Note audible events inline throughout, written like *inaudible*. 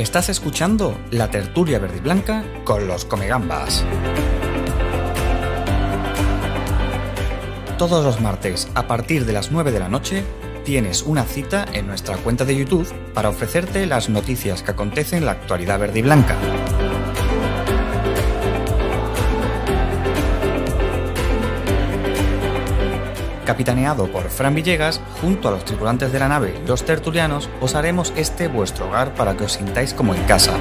Estás escuchando la tertulia verde y blanca con los comegambas. Todos los martes, a partir de las 9 de la noche, tienes una cita en nuestra cuenta de YouTube para ofrecerte las noticias que acontecen en la actualidad verde y blanca. Capitaneado por Fran Villegas, junto a los tripulantes de la nave los tertulianos, os haremos este vuestro hogar para que os sintáis como en casa.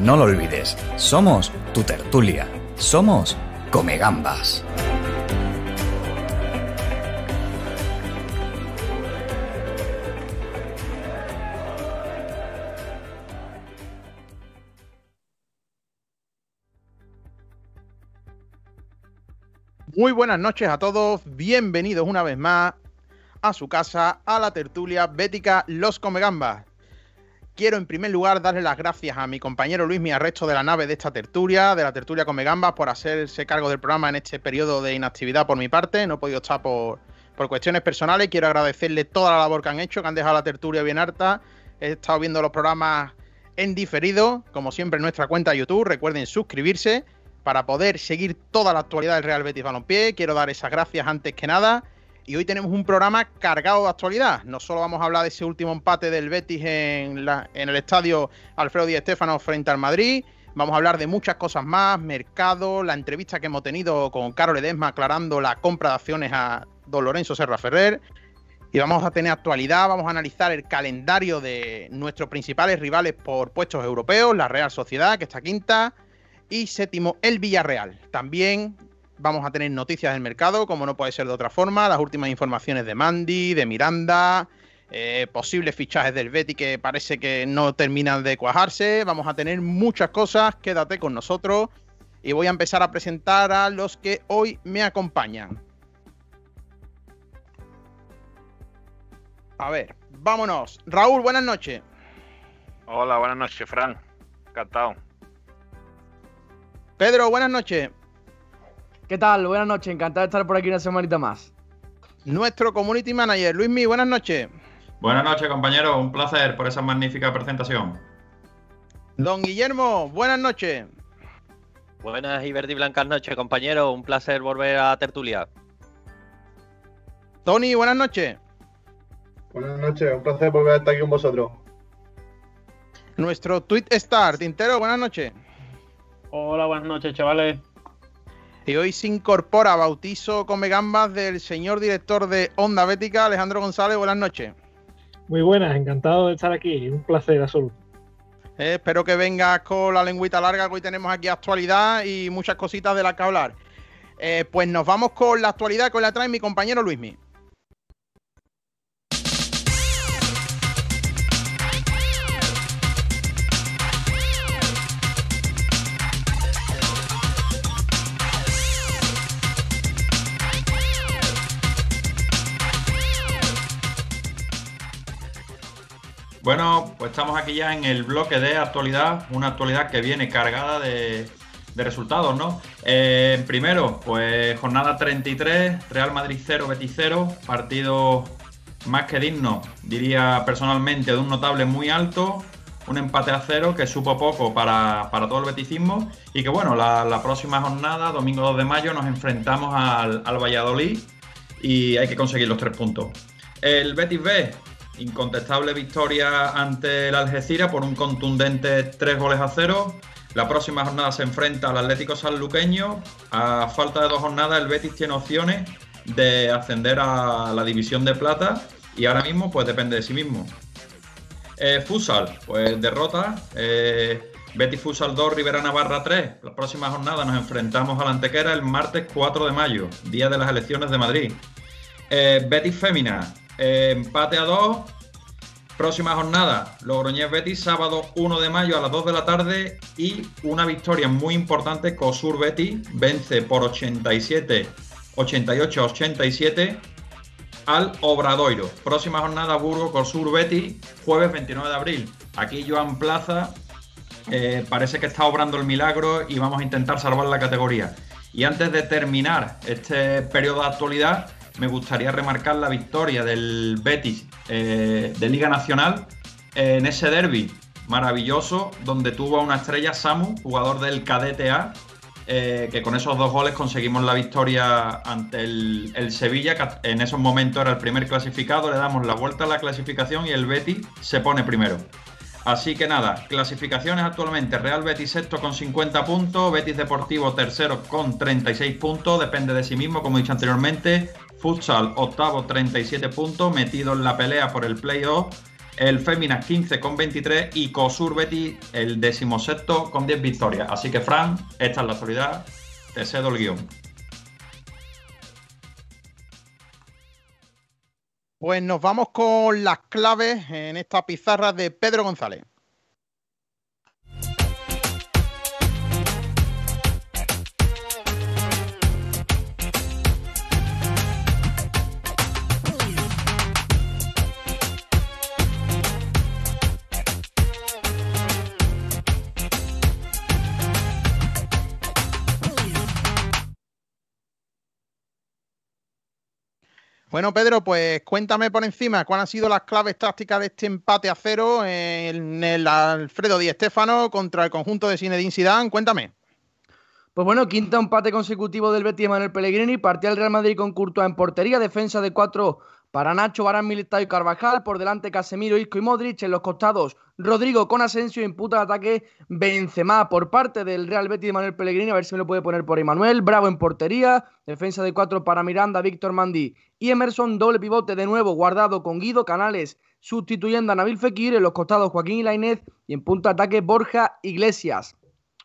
No lo olvides, somos tu tertulia, somos Comegambas. Muy buenas noches a todos, bienvenidos una vez más a su casa, a la tertulia bética Los Comegambas. Quiero en primer lugar darle las gracias a mi compañero Luis Miarrecho de la nave de esta tertulia, de la tertulia Comegambas, por hacerse cargo del programa en este periodo de inactividad por mi parte. No he podido estar por, por cuestiones personales. Quiero agradecerle toda la labor que han hecho, que han dejado la tertulia bien harta. He estado viendo los programas en diferido, como siempre en nuestra cuenta de YouTube. Recuerden suscribirse para poder seguir toda la actualidad del Real Betis Balompié. Quiero dar esas gracias antes que nada. Y hoy tenemos un programa cargado de actualidad. No solo vamos a hablar de ese último empate del Betis en, la, en el estadio Alfredo Di Stéfano frente al Madrid. Vamos a hablar de muchas cosas más, mercado, la entrevista que hemos tenido con Carol Edesma aclarando la compra de acciones a Don Lorenzo Serra Ferrer. Y vamos a tener actualidad, vamos a analizar el calendario de nuestros principales rivales por puestos europeos, la Real Sociedad, que está quinta, y séptimo, el Villarreal. También vamos a tener noticias del mercado, como no puede ser de otra forma, las últimas informaciones de Mandy, de Miranda, eh, posibles fichajes del Betty que parece que no terminan de cuajarse. Vamos a tener muchas cosas, quédate con nosotros y voy a empezar a presentar a los que hoy me acompañan. A ver, vámonos. Raúl, buenas noches. Hola, buenas noches, Fran. Encantado. Pedro, buenas noches. ¿Qué tal? Buenas noches, encantado de estar por aquí una semanita más. Nuestro community manager, Luismi, buenas noches. Buenas noches, compañero. Un placer por esa magnífica presentación. Don Guillermo, buenas noches. Buenas y verde y blancas noches, compañero. Un placer volver a tertulia. Tony, buenas noches. Buenas noches, un placer volver a estar aquí con vosotros. Nuestro tweet star, Tintero, buenas noches. Hola, buenas noches, chavales. Y hoy se incorpora bautizo come gambas del señor director de Onda Bética, Alejandro González. Buenas noches. Muy buenas, encantado de estar aquí. Un placer absoluto. Eh, espero que vengas con la lengüita larga, que hoy tenemos aquí actualidad y muchas cositas de las que hablar. Eh, pues nos vamos con la actualidad que la trae mi compañero Luismi. Bueno, pues estamos aquí ya en el bloque de actualidad, una actualidad que viene cargada de, resultados, ¿no? Eh, primero, pues jornada 33, Real Madrid 0, Betis 0, partido más que digno, diría personalmente, de un notable muy alto, un empate a cero que supo poco para, para todo el beticismo y que bueno, la, la, próxima jornada, domingo 2 de mayo, nos enfrentamos al, al Valladolid y hay que conseguir los tres puntos. El Betis B, incontestable victoria ante el Algeciras por un contundente 3 goles a 0. La próxima jornada se enfrenta al Atlético Sanluqueño. A falta de dos jornadas, el Betis tiene opciones de ascender a la división de plata y ahora mismo pues depende de sí mismo. Eh, Futsal, pues derrota. Eh, Betis Futsal 2, Rivera Navarra 3. La próxima jornada nos enfrentamos a la Antequera el martes 4 de mayo, día de las elecciones de Madrid. Eh, Betis Fémina, empate a 2. Próxima jornada, Logroñés Betis, sábado 1 de mayo a las 2 de la tarde. Y una victoria muy importante, Cosur Betis vence por 87, 88 87 al Obradoiro. Próxima jornada, Burgo, Cosur Betis, jueves 29 de abril. Aquí Joan Plaza eh, parece que está obrando el milagro y vamos a intentar salvar la categoría. Y antes de terminar este periodo de actualidad, me gustaría remarcar la victoria del Betis eh, de Liga Nacional en ese derby maravilloso donde tuvo a una estrella Samu, jugador del KDTA, eh, que con esos dos goles conseguimos la victoria ante el, el, Sevilla, que en esos momentos era el primer clasificado, le damos la vuelta a la clasificación y el Betis se pone primero. Así que nada, clasificaciones actualmente, Real Betis sexto con 50 puntos, Betis Deportivo tercero con 36 puntos, depende de sí mismo, como he dicho anteriormente, Futsal octavo 37 puntos, metido en la pelea por el playoff, el Féminas 15 con 23 y Cosur Betis el decimosexto con 10 victorias. Así que Fran, esta es la actualidad, te cedo el guion. Pues nos vamos con las claves en esta pizarra de Pedro González. Bueno, Pedro, pues cuéntame por encima cuáles han sido las claves tácticas de este empate a cero en el Alfredo Di Stéfano contra el conjunto de Zinedine Zidane. Cuéntame. Pues bueno, quinto empate consecutivo del Betis Manuel Pellegrini, partía el Real Madrid con Courtois en portería, defensa de cuatro para Nacho, Barán, Militao y Carvajal, por delante Casemiro, Isco y Modric, en los costados Rodrigo con Asensio, imputa el ataque Benzema por parte del Real Betis de Manuel Pellegrini, a ver si me lo puede poner por Emanuel, Bravo en portería, defensa de cuatro para Miranda, Víctor Mandi y Emerson, doble pivote de nuevo guardado con Guido Canales, sustituyendo a Nabil Fekir, en los costados Joaquín y Lainez y en punto de ataque Borja Iglesias.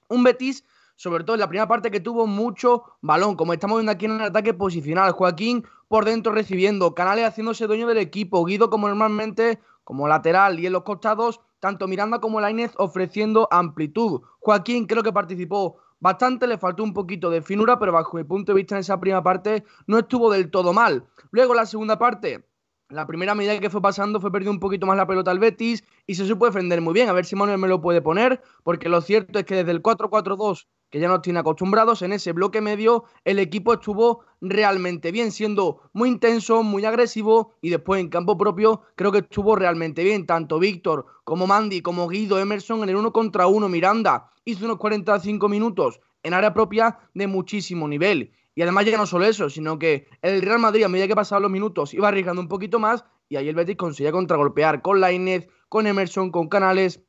Un Betis sobre todo en la primera parte que tuvo mucho balón, como estamos viendo aquí en el ataque posicional. Joaquín por dentro recibiendo, Canales haciéndose dueño del equipo, Guido como normalmente como lateral y en los costados, tanto Miranda como Lainez ofreciendo amplitud. Joaquín creo que participó bastante, le faltó un poquito de finura, pero bajo mi punto de vista en esa primera parte no estuvo del todo mal. Luego la segunda parte, la primera medida que fue pasando fue perdiendo un poquito más la pelota al Betis y se supo defender muy bien. A ver si Manuel me lo puede poner, porque lo cierto es que desde el 4-4-2 que ya nos tiene acostumbrados, en ese bloque medio el equipo estuvo realmente bien, siendo muy intenso, muy agresivo y después en campo propio creo que estuvo realmente bien. Tanto Víctor como Mandy, como Guido Emerson en el uno contra uno, Miranda hizo unos 45 minutos en área propia de muchísimo nivel. Y además ya no solo eso, sino que el Real Madrid a medida que pasaban los minutos iba arriesgando un poquito más y ahí el Betis conseguía contragolpear con Lainez, con Emerson, con Canales.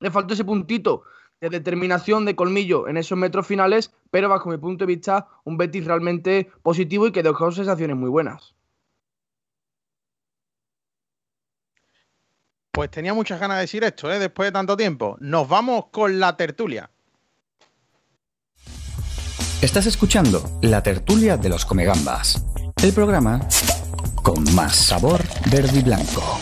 Le faltó ese puntito de determinación, de colmillo en esos metros finales, pero bajo mi punto de vista, un Betis realmente positivo y que dejó sensaciones muy buenas. Pues tenía muchas ganas de decir esto, ¿eh? después de tanto tiempo. Nos vamos con la tertulia. Estás escuchando la tertulia de los Comegambas, el programa con más sabor verde y blanco.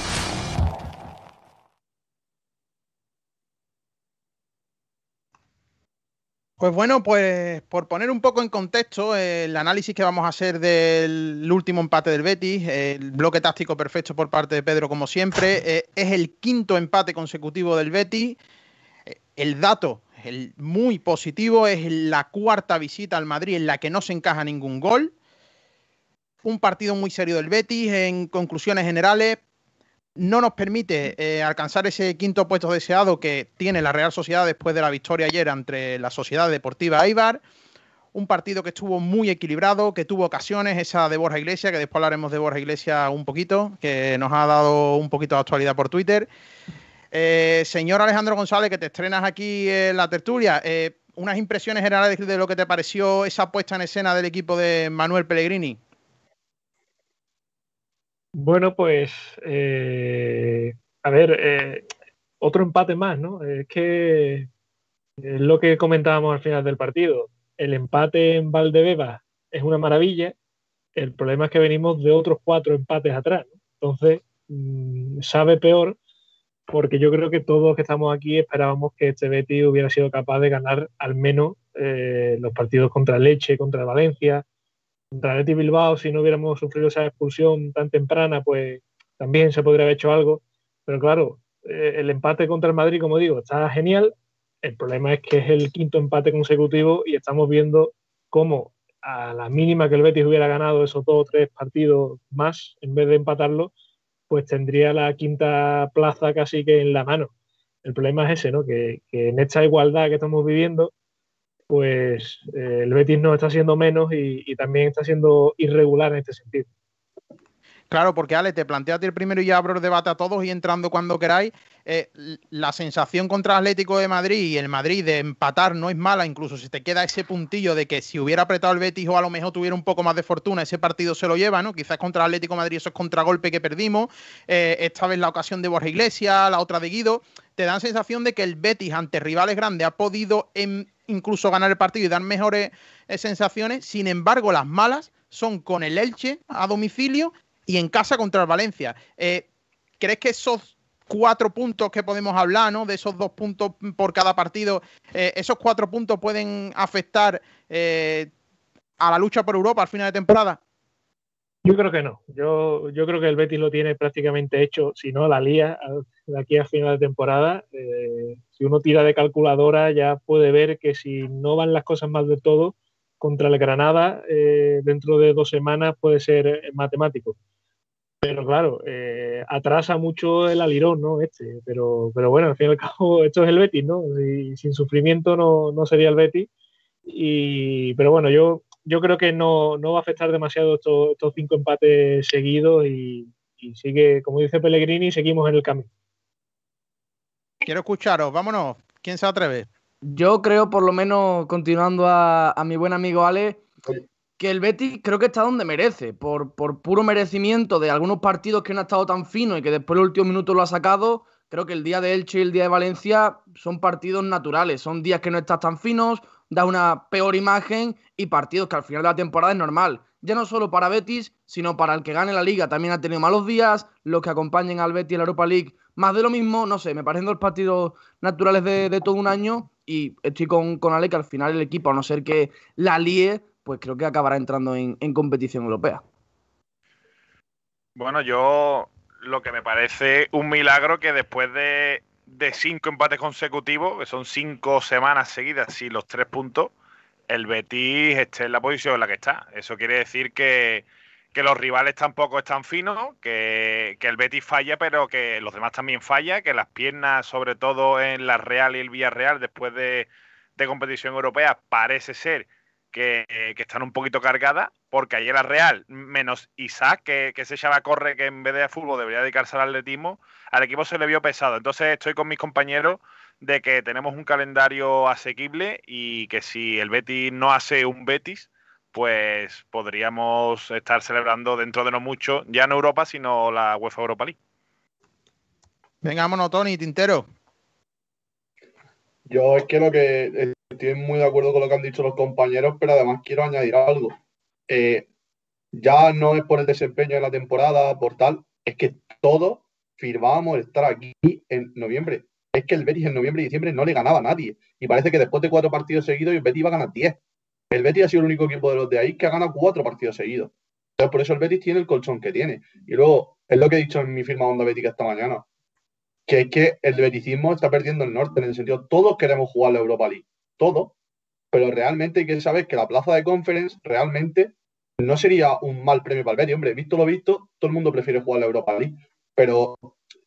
Pues bueno, pues por poner un poco en contexto el análisis que vamos a hacer del último empate del Betis, el bloque táctico perfecto por parte de Pedro como siempre, eh, es el quinto empate consecutivo del Betis. Eh, el dato, el muy positivo, es la cuarta visita al Madrid en la que no se encaja ningún gol. Un partido muy serio del Betis, en conclusiones generales, no nos permite eh, alcanzar ese quinto puesto deseado que tiene la Real Sociedad después de la victoria ayer entre la Sociedad Deportiva Eibar. Un partido que estuvo muy equilibrado, que tuvo ocasiones, esa de Borja Iglesias, que después hablaremos de Borja Iglesias un poquito, que nos ha dado un poquito de actualidad por Twitter. Eh, señor Alejandro González, que te estrenas aquí en la tertulia, eh, unas impresiones generales de lo que te pareció esa puesta en escena del equipo de Manuel Pellegrini. Bueno, pues, eh, a ver, eh, otro empate más, ¿no? Es que es lo que comentábamos al final del partido. El empate en Valdebeba es una maravilla. El problema es que venimos de otros cuatro empates atrás. ¿no? Entonces, mmm, sabe peor porque yo creo que todos los que estamos aquí esperábamos que este Betis hubiera sido capaz de ganar al menos eh, los partidos contra Leche, contra Valencia, contra Leti Bilbao, si no hubiéramos sufrido esa expulsión tan temprana, pues también se podría haber hecho algo. Pero claro, eh, el empate contra el Madrid, como digo, está genial. El problema es que es el quinto empate consecutivo y estamos viendo cómo a la mínima que el Betis hubiera ganado esos dos o tres partidos más, en vez de empatarlo, pues tendría la quinta plaza casi que en la mano. El problema es ese, ¿no? Que, en esta igualdad que estamos viviendo, pues eh, el Betis no está siendo menos y también está siendo irregular en este sentido. Claro, porque Ale, te plantea el primero y ya abro el debate a todos y entrando cuando queráis. Eh, la sensación contra Atlético de Madrid y el Madrid de empatar no es mala, incluso si te queda ese puntillo de que si hubiera apretado el Betis o a lo mejor tuviera un poco más de fortuna, ese partido se lo lleva, ¿no? Quizás contra Atlético Madrid esos contragolpes que perdimos, eh, esta vez la ocasión de Borja Iglesias, la otra de Guido, te dan sensación de que el Betis ante rivales grandes ha podido incluso ganar el partido y dar mejores eh, sensaciones, sin embargo las malas son con el Elche a domicilio y en casa contra el Valencia. Eh, ¿Crees que esos cuatro puntos que podemos hablar, ¿no? De esos dos puntos por cada partido, eh, esos cuatro puntos pueden afectar a la lucha por Europa al final de temporada? Yo creo que no. Yo, yo creo que el Betis lo tiene prácticamente hecho, si no la lía de aquí a final de temporada. si uno tira de calculadora ya puede ver que si no van las cosas mal de todo, contra el Granada dentro de dos semanas puede ser matemático. Pero claro, eh, atrasa mucho el alirón, ¿no? Este, pero, pero bueno, al fin y al cabo, *laughs* esto es el Betis, ¿no? Y sin sufrimiento no, no sería el Betis. Y, pero bueno, yo, yo creo que no, no va a afectar demasiado estos, estos cinco empates seguidos y, sigue, como dice Pellegrini, seguimos en el camino. Quiero escucharos, vámonos. ¿Quién se atreve? Yo creo, por lo menos, continuando a, a mi buen amigo Ale, que el Betis creo que está donde merece, por, por puro merecimiento de algunos partidos que no han estado tan finos y que después el último minuto lo ha sacado. Creo que el día de Elche y el día de Valencia son partidos naturales, son días que no estás tan finos, da una peor imagen y partidos que al final de la temporada es normal. Ya no solo para Betis, sino para el que gane la liga también ha tenido malos días, los que acompañen al Betis en la Europa League, más de lo mismo, no sé, me parecen dos partidos naturales de, todo un año y estoy con, con Ale que al final el equipo, a no ser que la líe, pues creo que acabará entrando en, competición europea. Bueno, yo lo que me parece un milagro que después de, cinco empates consecutivos, que son cinco semanas seguidas y los tres puntos, el Betis esté en la posición en la que está. Eso quiere decir que, los rivales tampoco están finos, que, el Betis falla, pero que los demás también falla, que las piernas, sobre todo en la Real y el Villarreal, después de, de competición europea, parece ser que, están un poquito cargadas, porque ayer la Real, menos Isaac, que, se echaba a correr, que en vez de fútbol debería dedicarse al atletismo, al equipo se le vio pesado. Entonces estoy con mis compañeros de que tenemos un calendario asequible y que si el Betis no hace un Betis, pues podríamos estar celebrando dentro de no mucho, ya no Europa, sino la UEFA Europa League. Venga, vámonos, Tony, Tintero. Yo es que lo que estoy muy de acuerdo con lo que han dicho los compañeros, pero además quiero añadir algo. Eh, ya no es por el desempeño de la temporada, por tal, es que todos firmábamos estar aquí en noviembre. Es que el Betis en noviembre y diciembre no le ganaba a nadie. Y parece que después de cuatro partidos seguidos, el Betis iba a ganar diez. El Betis ha sido el único equipo de los de ahí que ha ganado cuatro partidos seguidos. Entonces, por eso el Betis tiene el colchón que tiene. Y luego, es lo que he dicho en mi firma Onda Bética esta mañana, que es que el beticismo está perdiendo el norte, en el sentido, todos queremos jugar la Europa League todo, pero realmente hay que saber que la plaza de conference realmente no sería un mal premio para el Betis. Hombre, visto lo visto, todo el mundo prefiere jugar la Europa League, pero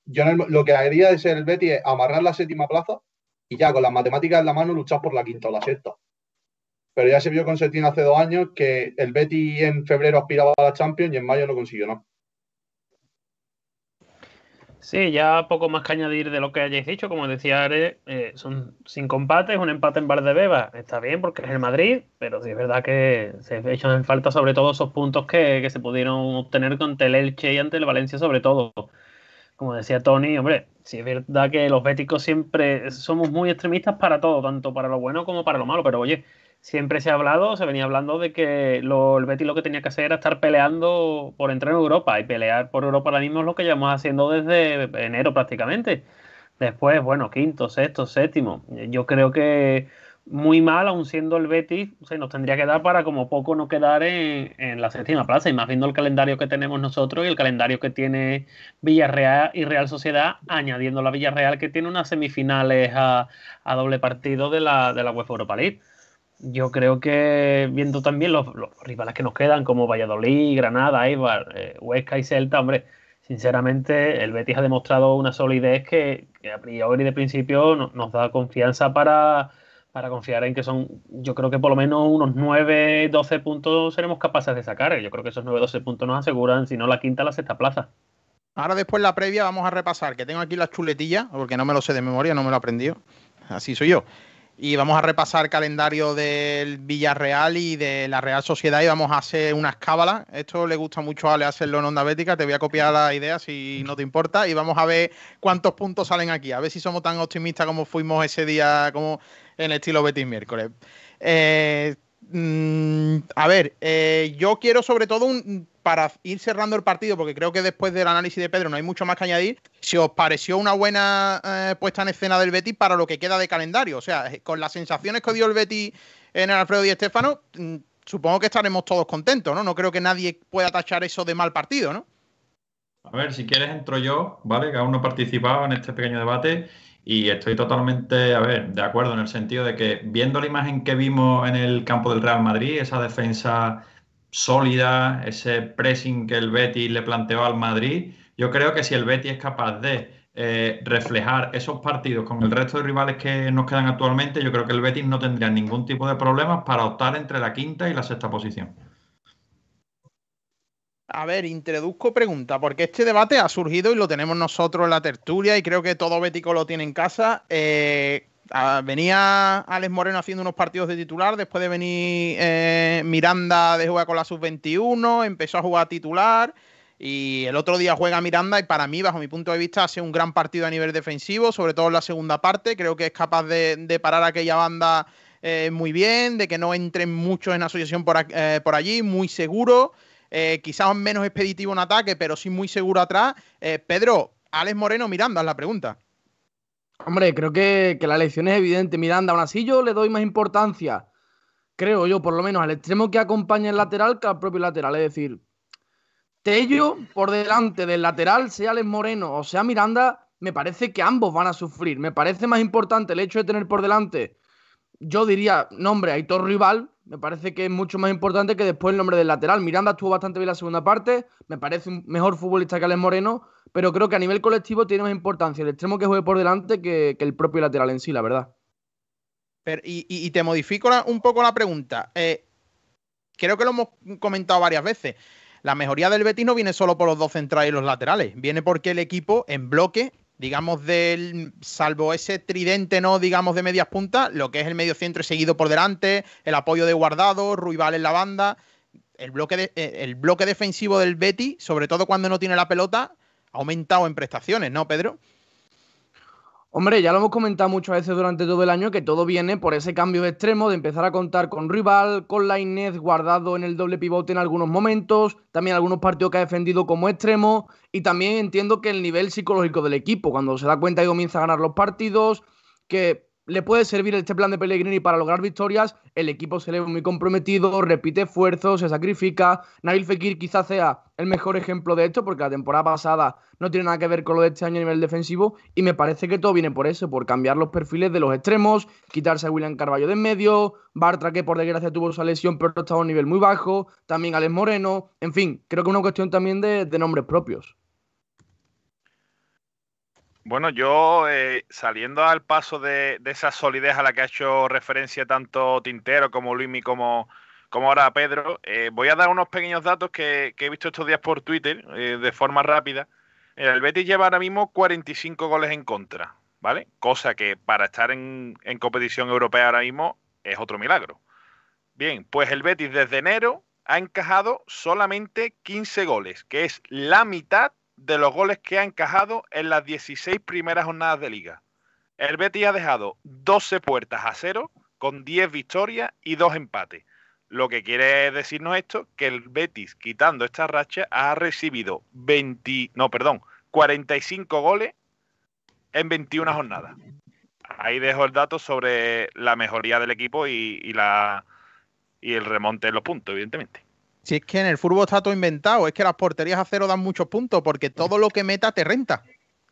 yo lo que haría de ser el Betis es amarrar la séptima plaza y ya con las matemáticas en la mano luchar por la quinta o la sexta. Pero ya se vio con Setín hace dos años que el Betis en febrero aspiraba a la Champions y en mayo no consiguió nada. Sí, ya poco más que añadir de lo que hayáis dicho. Como decía Are, eh, son cinco empates, un empate en Valdebeba. Está bien porque es el Madrid, pero sí es verdad que se echan en falta sobre todo esos puntos que, se pudieron obtener contra el Elche y ante el Valencia sobre todo. Como decía Tony, hombre, sí es verdad que los béticos siempre somos muy extremistas para todo, tanto para lo bueno como para lo malo, pero oye, siempre se ha hablado, se venía hablando de que el Betis lo que tenía que hacer era estar peleando por entrar en Europa y pelear por Europa ahora mismo es lo que llevamos haciendo desde enero prácticamente. Después, bueno, quinto, sexto, séptimo. Yo creo que muy mal, aún siendo el Betis, se nos tendría que dar para como poco no quedar en, la séptima plaza. Y más viendo el calendario que tenemos nosotros y el calendario que tiene Villarreal y Real Sociedad, añadiendo la Villarreal que tiene unas semifinales a, doble partido de la, de la UEFA Europa League. Yo creo que viendo también los, rivales que nos quedan, como Valladolid, Granada, Eibar, eh, Huesca y Celta, hombre, sinceramente el Betis ha demostrado una solidez que, a priori de principio nos da confianza para, para confiar en que son, yo creo que por lo menos unos 9, 12 puntos seremos capaces de sacar. Yo creo que esos 9, 12 puntos nos aseguran, si no la quinta, la sexta plaza. Ahora después la previa vamos a repasar, que tengo aquí las chuletillas, porque no me lo sé de memoria, no me lo he aprendido. Así soy yo. Y vamos a repasar calendario del Villarreal y de la Real Sociedad y vamos a hacer unas cábalas. Esto le gusta mucho a Ale hacerlo en Onda Bética. Te voy a copiar la idea si no te importa. Y vamos a ver cuántos puntos salen aquí. A ver si somos tan optimistas como fuimos ese día, como en el estilo Betis miércoles. Eh, mm, a ver, eh, yo quiero sobre todo un para ir cerrando el partido, porque creo que después del análisis de Pedro no hay mucho más que añadir, si os pareció una buena eh, puesta en escena del Betis para lo que queda de calendario. O sea, eh, con las sensaciones que dio el Betis en el Alfredo y Estefano, mm, supongo que estaremos todos contentos, ¿no? No creo que nadie pueda tachar eso de mal partido, ¿no? A ver, si quieres entro yo, ¿vale? Que aún no he participado en este pequeño debate y estoy totalmente, a ver, de acuerdo en el sentido de que viendo la imagen que vimos en el campo del Real Madrid, esa defensa sólida, ese pressing que el Betis le planteó al Madrid, yo creo que si el Betis es capaz de eh, reflejar esos partidos con el resto de rivales que nos quedan actualmente, yo creo que el Betis no tendría ningún tipo de problemas para optar entre la quinta y la sexta posición. A ver, introduzco pregunta, porque este debate ha surgido y lo tenemos nosotros en la tertulia y creo que todo Bético lo tiene en casa. Eh, venía Alex Moreno haciendo unos partidos de titular, después de venir eh, Miranda de jugar con la sub-21, empezó a jugar titular y el otro día juega Miranda y para mí, bajo mi punto de vista, ha sido un gran partido a nivel defensivo, sobre todo en la segunda parte. Creo que es capaz de, parar aquella banda eh, muy bien, de que no entren muchos en asociación por, eh, allí, muy seguro. quizás menos expeditivo en ataque, pero sí muy seguro atrás. Pedro, Alex Moreno, Miranda es la pregunta. Hombre, creo que, la elección es evidente. Miranda, aún así yo le doy más importancia, creo yo, por lo menos al extremo que acompaña el lateral que al propio lateral. Es decir, Tello por delante del lateral, sea Alex Moreno o sea Miranda, me parece que ambos van a sufrir. Me parece más importante el hecho de tener por delante, yo diría, nombre Aitor Rival, me parece que es mucho más importante que después el nombre del lateral. Miranda estuvo bastante bien la segunda parte, me parece un mejor futbolista que Alex Moreno, pero creo que a nivel colectivo tiene más importancia el extremo que juegue por delante que, el propio lateral en sí, la verdad. y, te modifico un poco la pregunta. Eh, creo que lo hemos comentado varias veces. La mejoría del Betis no viene solo por los dos centrales y los laterales, viene porque el equipo en bloque, digamos, del salvo ese tridente, no digamos de medias puntas, lo que es el medio centro seguido por delante, el apoyo de Guardado, Ruibal en la banda, el bloque, eh, el bloque defensivo del Betis, sobre todo cuando no tiene la pelota, aumentado en prestaciones, ¿no, Pedro? Hombre, ya lo hemos comentado muchas veces durante todo el año que todo viene por ese cambio de extremo de empezar a contar con rival, con la Inés guardado en el doble pivote en algunos momentos, también algunos partidos que ha defendido como extremo y también entiendo que el nivel psicológico del equipo, cuando se da cuenta y comienza a ganar los partidos, que le puede servir este plan de Pellegrini para lograr victorias, el equipo se le ve muy comprometido, repite esfuerzos, se sacrifica. Nabil Fekir quizás sea el mejor ejemplo de esto, porque la temporada pasada no tiene nada que ver con lo de este año a nivel defensivo, y me parece que todo viene por eso, por cambiar los perfiles de los extremos, quitarse a William Carballo de en medio, Bartra que por desgracia tuvo esa lesión pero estaba a un nivel muy bajo, también Alex Moreno, en fin, creo que es una cuestión también de nombres propios. Bueno, yo eh, saliendo al paso de, esa solidez a la que ha hecho referencia tanto Tintero como Luismi como, como ahora Pedro, eh, voy a dar unos pequeños datos que, he visto estos días por Twitter eh, de forma rápida. el Betis lleva ahora mismo 45 goles en contra, ¿vale? Cosa que para estar en, en competición europea ahora mismo es otro milagro. Bien, pues el Betis desde enero ha encajado solamente 15 goles, que es la mitad de los goles que ha encajado en las 16 primeras jornadas de liga. El Betis ha dejado 12 puertas a cero con 10 victorias y 2 empates. Lo que quiere decirnos esto, que el Betis, quitando esta racha, ha recibido 20, no, perdón, 45 goles en 21 jornadas. Ahí dejo el dato sobre la mejoría del equipo y, y la, y el remonte de los puntos, evidentemente. Si es que en el fútbol está todo inventado, es que las porterías a cero dan muchos puntos porque todo lo que meta te renta.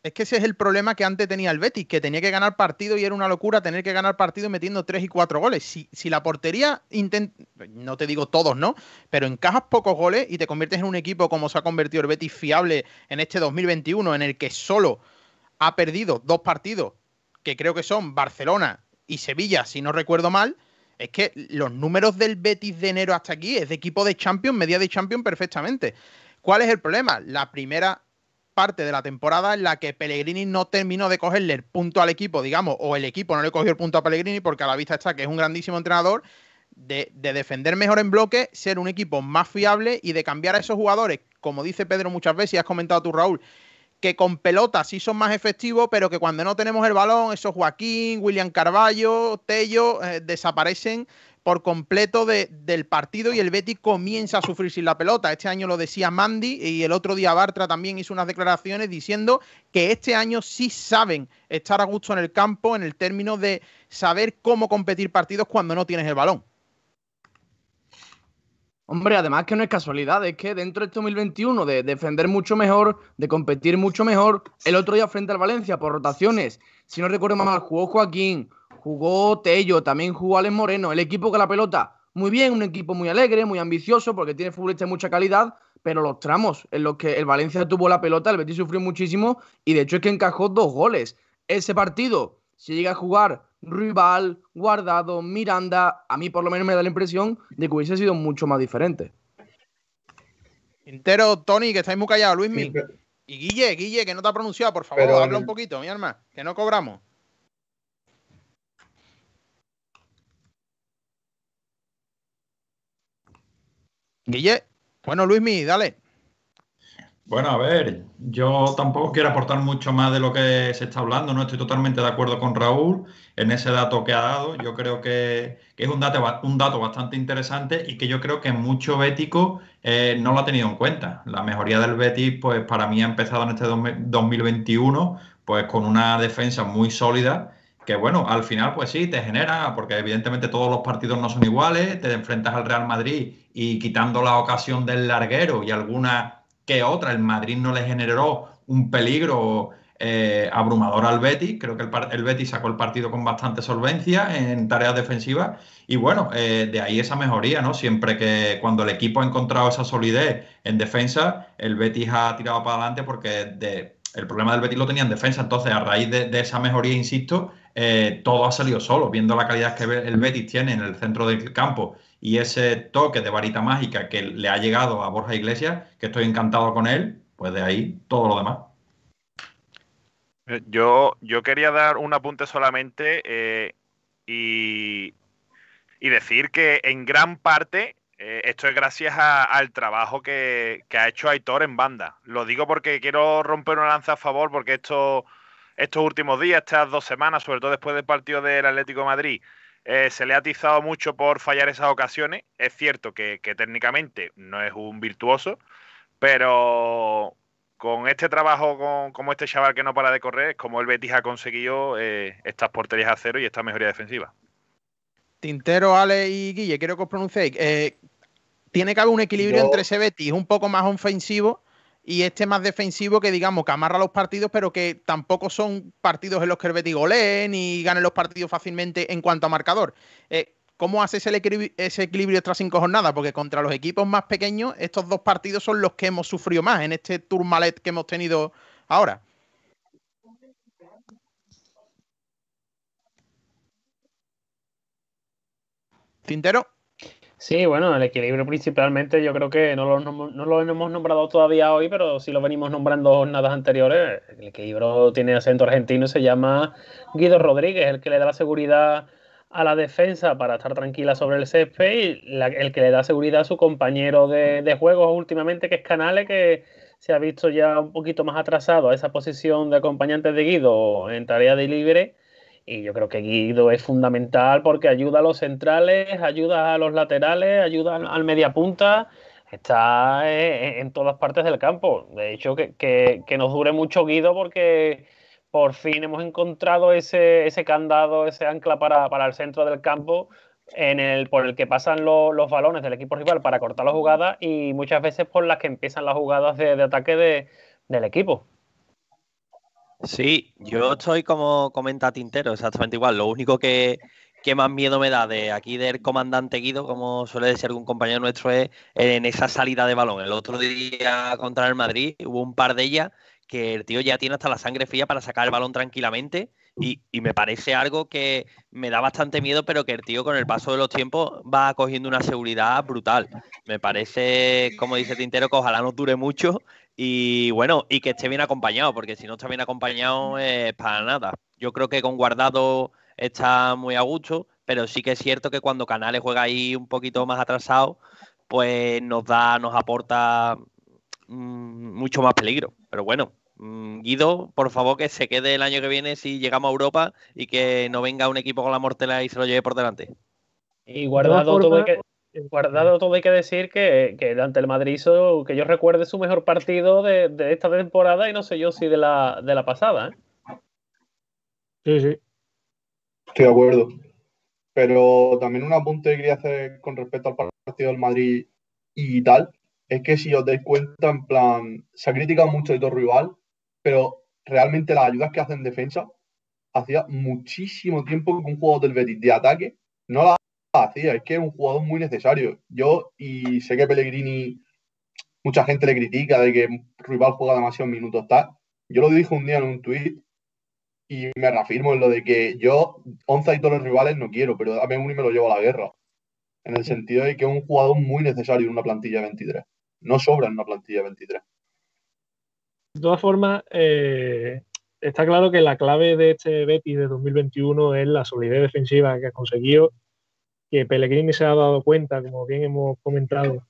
Es que ese es el problema que antes tenía el Betis, que tenía que ganar partido y era una locura tener que ganar partido metiendo tres y cuatro goles. Si, si la portería intenta, no te digo todos, ¿no? Pero encajas pocos goles y te conviertes en un equipo como se ha convertido el Betis fiable en este 2021, en el que solo ha perdido dos partidos, que creo que son Barcelona y Sevilla, si no recuerdo mal, es que los números del Betis de enero hasta aquí es de equipo de Champions, media de Champions perfectamente. ¿Cuál es el problema? La primera parte de la temporada en la que Pellegrini no terminó de cogerle el punto al equipo, digamos, o el equipo no le cogió el punto a Pellegrini porque a la vista está que es un grandísimo entrenador, de, de, defender mejor en bloque, ser un equipo más fiable y de cambiar a esos jugadores, como dice Pedro muchas veces y has comentado tú, Raúl, que con pelota sí son más efectivos, pero que cuando no tenemos el balón, esos Joaquín, William Carballo, Tello, eh, desaparecen por completo de, del partido y el Betis comienza a sufrir sin la pelota. Este año lo decía Mandy y el otro día Bartra también hizo unas declaraciones diciendo que este año sí saben estar a gusto en el campo en el término de saber cómo competir partidos cuando no tienes el balón. Hombre, además que no es casualidad, es que dentro de este 2021 de defender mucho mejor, de competir mucho mejor, el otro día frente al Valencia por rotaciones, si no recuerdo mal, jugó Joaquín, jugó Tello, también jugó Alex Moreno, el equipo con la pelota, muy bien, un equipo muy alegre, muy ambicioso, porque tiene futbolistas de mucha calidad, pero los tramos en los que el Valencia tuvo la pelota, el Betis sufrió muchísimo y de hecho es que encajó dos goles. Ese partido, si llega a jugar Rival, Guardado, Miranda, a mí por lo menos me da la impresión de que hubiese sido mucho más diferente. Entero, Tony, que estáis muy callados, Luismi. Y Guille, Guille, que no te ha pronunciado, por favor, pero, habla un poquito, mi arma, que no cobramos. Guille, bueno, Luismi, dale. Bueno, a ver, yo tampoco quiero aportar mucho más de lo que se está hablando, no estoy totalmente de acuerdo con Raúl en ese dato que ha dado. Yo creo que, es un dato, bastante interesante y que yo creo que mucho bético eh, no lo ha tenido en cuenta. La mejoría del Betis, pues para mí ha empezado en este 2021, pues con una defensa muy sólida que bueno, al final pues sí, te genera, porque evidentemente todos los partidos no son iguales, te enfrentas al Real Madrid y quitando la ocasión del larguero y alguna que otra, el Madrid no le generó un peligro eh, abrumador al Betis. Creo que el, el, Betis sacó el partido con bastante solvencia en tareas defensivas. Y bueno, eh, de ahí esa mejoría, ¿no? Siempre que cuando el equipo ha encontrado esa solidez en defensa, el Betis ha tirado para adelante porque de, el problema del Betis lo tenía en defensa. Entonces, a raíz de, esa mejoría, insisto, eh, todo ha salido solo. Viendo la calidad que el Betis tiene en el centro del campo y ese toque de varita mágica que le ha llegado a Borja Iglesias, que estoy encantado con él, pues de ahí todo lo demás. Eh, yo, yo quería dar un apunte solamente eh, y, decir que en gran parte esto es gracias al trabajo que, ha hecho Aitor en banda. Lo digo porque quiero romper una lanza a favor porque esto, estos últimos días, estas dos semanas, sobre todo después del partido del Atlético de Madrid, eh, se le ha atizado mucho por fallar esas ocasiones. Es cierto que, técnicamente no es un virtuoso, pero con este trabajo, con, como este chaval que no para de correr, como el Betis ha conseguido eh, estas porterías a cero y esta mejoría defensiva. Tintero, Ale y Guille, quiero que os pronunciéis. Eh, tiene que haber un equilibrio entre ese Betis un poco más ofensivo y este más defensivo que digamos que amarra los partidos, pero que tampoco son partidos en los que el Betis goleen y gane los partidos fácilmente en cuanto a marcador. Eh, ¿Cómo haces ese equilibrio, tras cinco jornadas? Porque contra los equipos más pequeños, estos dos partidos son los que hemos sufrido más en este turmalet que hemos tenido ahora. Tintero. Sí, bueno, el equilibrio principalmente yo creo que no lo, hemos nombrado todavía hoy, pero sí lo venimos nombrando jornadas anteriores. El equilibrio tiene acento argentino y se llama Guido Rodríguez, el que le da la seguridad a la defensa para estar tranquila sobre el césped y el que le da seguridad a su compañero de, de juegos últimamente, que es Canales, que se ha visto ya un poquito más atrasado a esa posición de acompañante de Guido en tarea de libre y yo creo que Guido es fundamental porque ayuda a los centrales, ayuda a los laterales, ayuda al media punta, está en, todas partes del campo. De hecho, que, nos dure mucho Guido porque por fin hemos encontrado ese, ese candado, ese ancla para, para, el centro del campo en el, por el que pasan los balones del equipo rival para cortar la jugada y muchas veces por las que empiezan las jugadas de, ataque del equipo. Sí, yo estoy como comenta Tintero, exactamente igual. Lo único que, que más miedo me da de aquí del comandante Guido, como suele decir algún compañero nuestro, es en esa salida de balón. El otro día contra el Madrid hubo un par de ellas que el tío ya tiene hasta la sangre fría para sacar el balón tranquilamente y, y, me parece algo que me da bastante miedo, pero que el tío con el paso de los tiempos va cogiendo una seguridad brutal. Me parece, como dice Tintero, que ojalá no dure mucho y bueno, y que esté bien acompañado, porque si no está bien acompañado es para nada. Yo creo que con Guardado está muy a gusto, pero sí que es cierto que cuando Canales juega ahí un poquito más atrasado, pues nos da, nos aporta mmm, mucho más peligro. Pero bueno, mmm, Guido, por favor que se quede el año que viene si llegamos a Europa y que no venga un equipo con la mortela y se lo lleve por delante. Y guardado todo hay que, guardado todo hay que decir que, que ante el Madrid hizo, que yo recuerde su mejor partido de, de, esta temporada y no sé yo si de la, de la pasada. ¿eh? Sí, sí. Estoy de acuerdo. Pero también un apunte que quería hacer con respecto al partido del Madrid y tal, es que si os dais cuenta, en plan, se ha criticado mucho de todo rival, pero realmente las ayudas que hace en defensa, hacía muchísimo tiempo que un jugador del Betis de ataque no las hacía, es que es un jugador muy necesario. Yo, y sé que Pellegrini, mucha gente le critica de que rival juega demasiados minutos, tal. Yo lo dije un día en un tuit y me reafirmo en lo de que yo 11 y todos los rivales no quiero, pero dame uno y me lo llevo a la guerra. En el sentido de que es un jugador muy necesario en una plantilla de 23. No sobra en una plantilla de 23. De todas formas, eh, está claro que la clave de este Betis de 2021 es la solidez defensiva que ha conseguido, que Pellegrini se ha dado cuenta, como bien hemos comentado,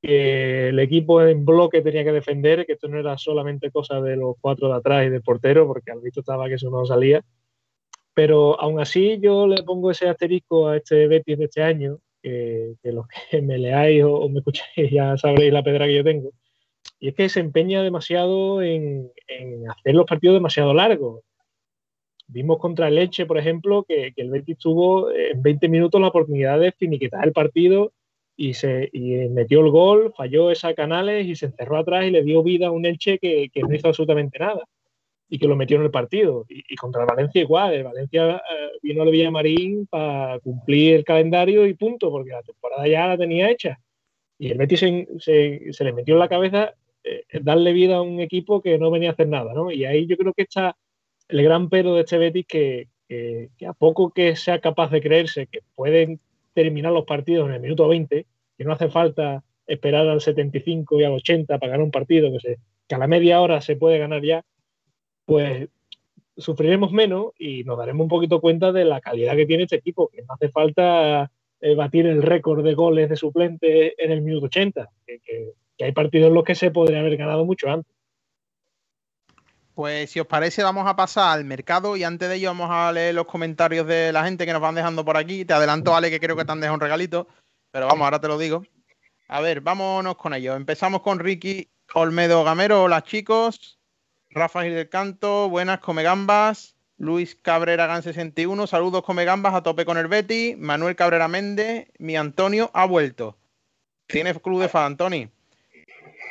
que el equipo en bloque tenía que defender, que esto no era solamente cosa de los cuatro de atrás y del portero, porque al visto estaba que eso no salía. Pero aún así yo le pongo ese asterisco a este Betis de este año, que, que los que me leáis o, o, me escucháis ya sabréis la pedra que yo tengo. Y es que se empeña demasiado en, en hacer los partidos demasiado largos. Vimos contra el Leche, por ejemplo, que, que el Betis tuvo en 20 minutos la oportunidad de finiquitar el partido y, se, y metió el gol, falló esa Canales y se encerró atrás y le dio vida a un Elche que, que no hizo absolutamente nada y que lo metió en el partido. Y, y contra el Valencia igual, el Valencia eh, vino al Villamarín para cumplir el calendario y punto, porque la temporada ya la tenía hecha. Y el Betis se, se, se le metió en la cabeza eh, darle vida a un equipo que no venía a hacer nada, ¿no? Y ahí yo creo que está el gran pero de este Betis que, que, a poco que sea capaz de creerse que pueden terminar los partidos en el minuto 20, que no hace falta esperar al 75 y al 80 para ganar un partido, que, se, que a la media hora se puede ganar ya, pues sufriremos menos y nos daremos un poquito cuenta de la calidad que tiene este equipo, que no hace falta eh, batir el récord de goles de suplente en el minuto 80, que, que, que, hay partidos en los que se podría haber ganado mucho antes. Pues si os parece vamos a pasar al mercado y antes de ello vamos a leer los comentarios de la gente que nos van dejando por aquí. Te adelanto, Ale, que creo que te han dejado un regalito, pero vamos, ahora te lo digo. A ver, vámonos con ellos. Empezamos con Ricky Olmedo Gamero. Hola chicos. Rafa Gil del Canto, buenas come gambas. Luis Cabrera Gan 61, saludos come gambas a tope con el Betty. Manuel Cabrera Méndez, mi Antonio ha vuelto. ¿Tienes club de fan, Antoni?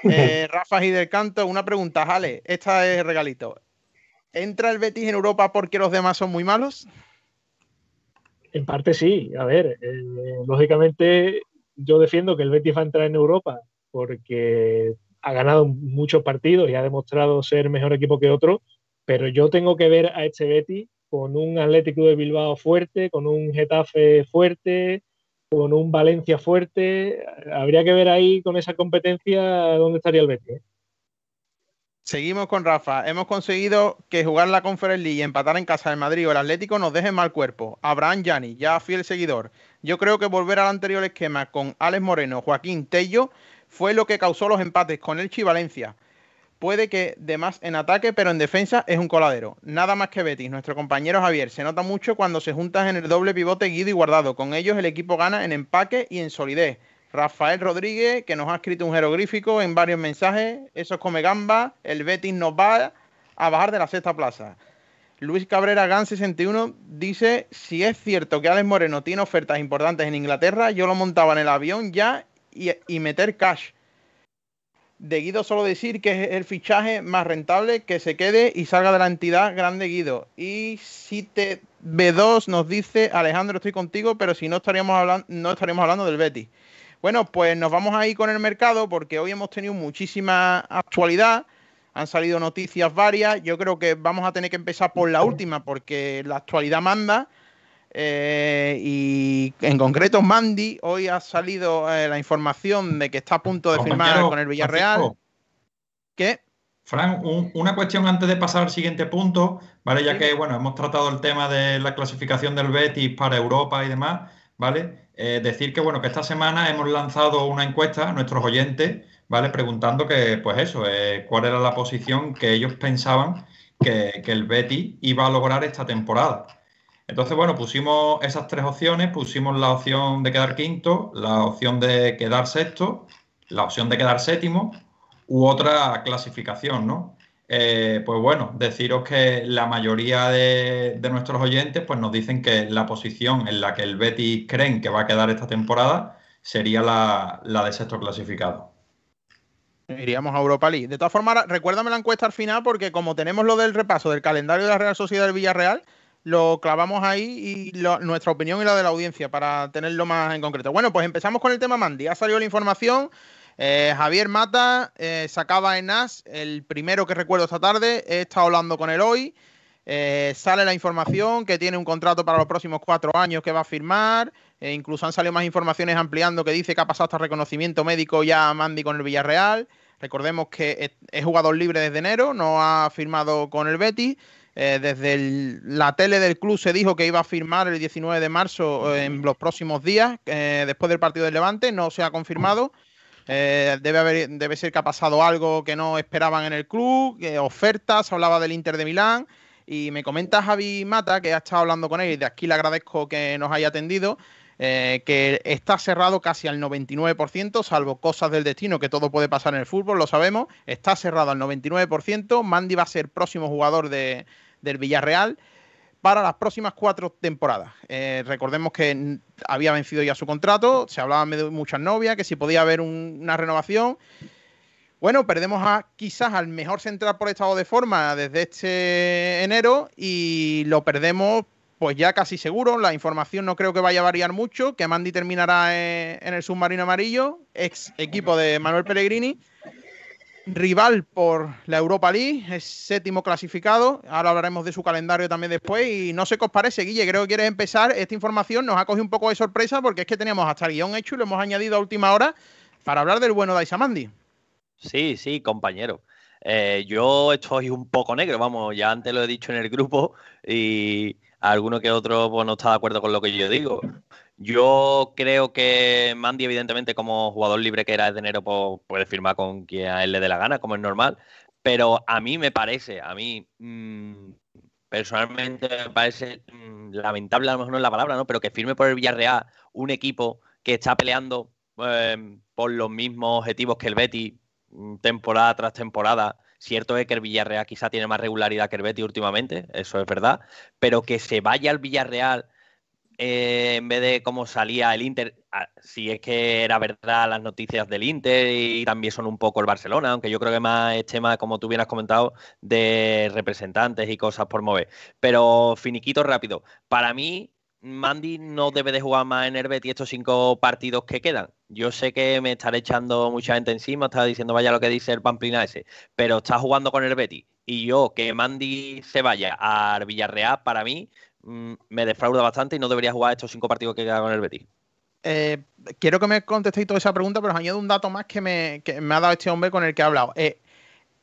Eh, Rafa Gil del Canto, una pregunta, Jale. Esta es regalito. ¿Entra el Betis en Europa porque los demás son muy malos? En parte sí. A ver, eh, lógicamente yo defiendo que el Betis va a entrar en Europa porque ha ganado muchos partidos y ha demostrado ser mejor equipo que otro, pero yo tengo que ver a este Betis con un Atlético de Bilbao fuerte, con un Getafe fuerte, con un Valencia fuerte. Habría que ver ahí con esa competencia dónde estaría el Betis. ¿eh? Seguimos con Rafa. Hemos conseguido que jugar la Conference League y empatar en casa del Madrid o el Atlético nos deje mal cuerpo. Abraham Yani, ya fiel seguidor. Yo creo que volver al anterior esquema con Alex Moreno, Joaquín Tello fue lo que causó los empates con Elche y Valencia. Puede que de más en ataque, pero en defensa es un coladero. Nada más que Betis, nuestro compañero Javier. Se nota mucho cuando se juntan en el doble pivote Guido y Guardado. Con ellos el equipo gana en empaque y en solidez. Rafael Rodríguez, que nos ha escrito un jeroglífico en varios mensajes. Eso es come gamba. El Betis nos va a bajar de la sexta plaza. Luis Cabrera Gan 61 dice: Si es cierto que Alex Moreno tiene ofertas importantes en Inglaterra, yo lo montaba en el avión ya y, y meter cash. De Guido solo decir que es el fichaje más rentable, que se quede y salga de la entidad grande Guido. Y si te B2 nos dice, Alejandro, estoy contigo, pero si no estaríamos hablando, no estaríamos hablando del Betis. Bueno, pues nos vamos a ir con el mercado porque hoy hemos tenido muchísima actualidad. Han salido noticias varias. Yo creo que vamos a tener que empezar por la última porque la actualidad manda. Eh, y en concreto, Mandy, hoy ha salido eh, la información de que está a punto de firmar con el Villarreal. ¿Qué? Fran, una cuestión antes de pasar al siguiente punto, ¿vale? Ya que, bueno, hemos tratado el tema de la clasificación del Betis para Europa y demás, ¿vale? Eh, decir que, bueno, que esta semana hemos lanzado una encuesta a nuestros oyentes, ¿vale? Preguntando que, pues eso, eh, cuál era la posición que ellos pensaban que, que el Betis iba a lograr esta temporada. Entonces, bueno, pusimos esas tres opciones, pusimos la opción de quedar quinto, la opción de quedar sexto, la opción de quedar séptimo u otra clasificación, ¿no? Eh, pues bueno, deciros que la mayoría de, nuestros oyentes pues nos dicen que la posición en la que el Betis creen que va a quedar esta temporada sería la, de sexto clasificado. Iríamos a Europa League. De todas formas, recuérdame la encuesta al final porque como tenemos lo del repaso del calendario de la Real Sociedad del Villarreal, lo clavamos ahí y nuestra opinión y la de la audiencia para tenerlo más en concreto. Bueno, pues empezamos con el tema Mandy. Ha salido la información eh, Javier Mata eh, sacaba en NAS el primero que recuerdo esta tarde. He estado hablando con él hoy. Eh, sale la información que tiene un contrato para los próximos cuatro años que va a firmar. incluso han salido más informaciones ampliando que dice que ha pasado hasta reconocimiento médico ya a Mandy con el Villarreal. Recordemos que es, jugador libre desde enero, no ha firmado con el Betis. Desde la tele del club se dijo que iba a firmar el 19 de marzo en los próximos días, después del partido del Levante, no se ha confirmado. Eh, debe, haber, debe ser que ha pasado algo que no esperaban en el club, ofertas, hablaba del Inter de Milán. Y me comenta Javi Mata, que ha estado hablando con él, y de aquí le agradezco que nos haya atendido, eh, que está cerrado casi al 99%, salvo cosas del destino, que todo puede pasar en el fútbol, lo sabemos. Está cerrado al 99%. Mandy va a ser próximo jugador de, del Villarreal para las próximas cuatro temporadas. Eh, recordemos que había vencido ya su contrato, se hablaba de muchas novias, que si podía haber una renovación. Bueno, perdemos a quizás al mejor central por estado de forma desde este enero y lo perdemos pues ya casi seguro. La información no creo que vaya a variar mucho, que Mandy terminará en el submarino amarillo, ex equipo de Manuel Pellegrini rival por la Europa League, es séptimo clasificado. Ahora hablaremos de su calendario también después. Y no sé qué os parece, Guille, creo que quieres empezar. Esta información nos ha cogido un poco de sorpresa porque es que teníamos hasta el guion hecho y lo hemos añadido a última hora para hablar del bueno de Isamandi. Sí, sí, compañero. Eh, yo estoy un poco negro, vamos, ya antes lo he dicho en el grupo y alguno que otro pues, no está de acuerdo con lo que yo digo. Yo creo que Mandy, evidentemente, como jugador libre que era de enero, pues, puede firmar con quien a él le dé la gana, como es normal. Pero a mí me parece, a mí mm, personalmente me parece mm, lamentable, a lo mejor no es la palabra, ¿no? Pero que firme por el Villarreal un equipo que está peleando em, por los mismos objetivos que el Betty mm, temporada tras temporada. Cierto es que el Villarreal quizá tiene más regularidad que el Betty últimamente, eso es verdad, pero que se vaya al Villarreal eh, en vez de cómo salía el Inter, ah, si es que era verdad las noticias del Inter y también son un poco el Barcelona, aunque yo creo que más es tema, como tú bien has comentado, de representantes y cosas por mover. Pero finiquito rápido. Para mí, Mandy no debe de jugar más en el Betis estos cinco partidos que quedan. Yo sé que me estaré echando mucha gente encima, está diciendo vaya lo que dice el Pamplina ese, pero está jugando con el Betis y yo que Mandy se vaya al Villarreal, para mí Mm, me defrauda bastante y no debería jugar estos cinco partidos que quedan con el Betis. Eh, quiero que me contestéis toda esa pregunta, pero os añado un dato más que me, ha dado este hombre con el que he hablado. Eh,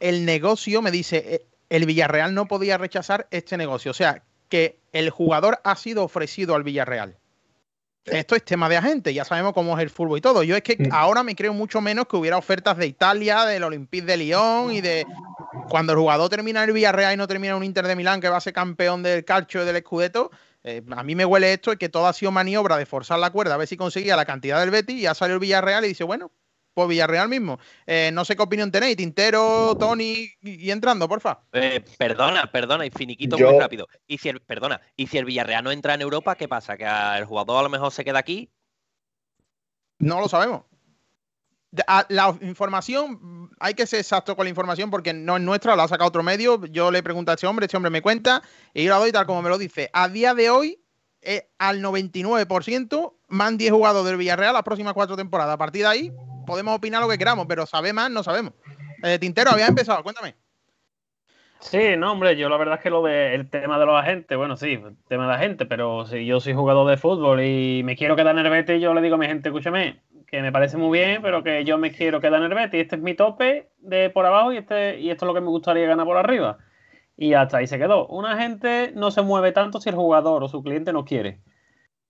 el negocio me dice, eh, el Villarreal no podía rechazar este negocio. O sea, que el jugador ha sido ofrecido al Villarreal. Esto es tema de agente, ya sabemos cómo es el fútbol y todo. Yo es que ahora me creo mucho menos que hubiera ofertas de Italia, del Olympique de Lyon y de cuando el jugador termina en el Villarreal y no termina en un Inter de Milán que va a ser campeón del calcio y del Scudetto, eh, a mí me huele esto y que todo ha sido maniobra de forzar la cuerda a ver si conseguía la cantidad del Betis y ya salió el Villarreal y dice, bueno, pues Villarreal mismo. Eh, no sé qué opinión tenéis, Tintero, Tony, y, entrando, porfa. Eh, perdona, perdona, y finiquito muy rápido. Y si el, perdona, y si el Villarreal no entra en Europa, ¿qué pasa? ¿Que el jugador a lo mejor se queda aquí? No lo sabemos. La información hay que ser exacto con la información porque no es nuestra, la ha sacado otro medio. Yo le pregunto a este hombre, este hombre me cuenta y yo la doy tal como me lo dice. A día de hoy, eh, al 99%, Mandy es jugador del Villarreal las próximas cuatro temporadas. A partir de ahí, podemos opinar lo que queramos, pero sabe más, no sabemos. Eh, Tintero, había empezado, cuéntame. Sí, no, hombre, yo la verdad es que lo de el tema de los agentes, bueno, sí, tema de la gente, pero si yo soy jugador de fútbol y me quiero quedar en el Betis, yo le digo a mi gente, escúchame, que me parece muy bien, pero que yo me quiero quedar en el Betis, este es mi tope de por abajo y este y esto es lo que me gustaría ganar por arriba. Y hasta ahí se quedó. Un agente no se mueve tanto si el jugador o su cliente no quiere.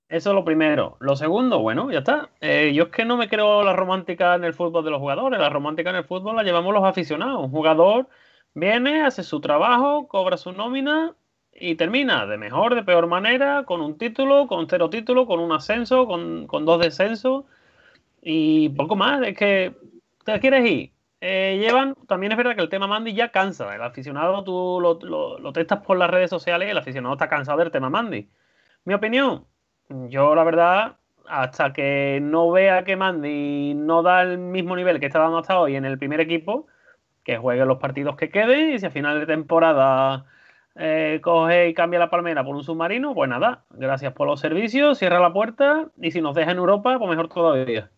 Eso es lo primero. Lo segundo, bueno, ya está. Eh, yo es que no me creo la romántica en el fútbol de los jugadores. La romántica en el fútbol la llevamos los aficionados. Un jugador Viene, hace su trabajo, cobra su nómina y termina de mejor, de peor manera, con un título, con cero título, con un ascenso, con, dos descensos y poco más. Es que te quieres ir. Eh, llevan, también es verdad que el tema Mandy ya cansa. El aficionado, tú lo, lo, testas por las redes sociales y el aficionado está cansado del tema Mandy. Mi opinión, yo la verdad, hasta que no vea que Mandy no da el mismo nivel que está dando hasta hoy en el primer equipo, que juegue los partidos que queden y si a final de temporada eh, coge y cambia la palmera por un submarino, pues nada, gracias por los servicios, cierra la puerta y si nos deja en Europa, pues mejor todavía.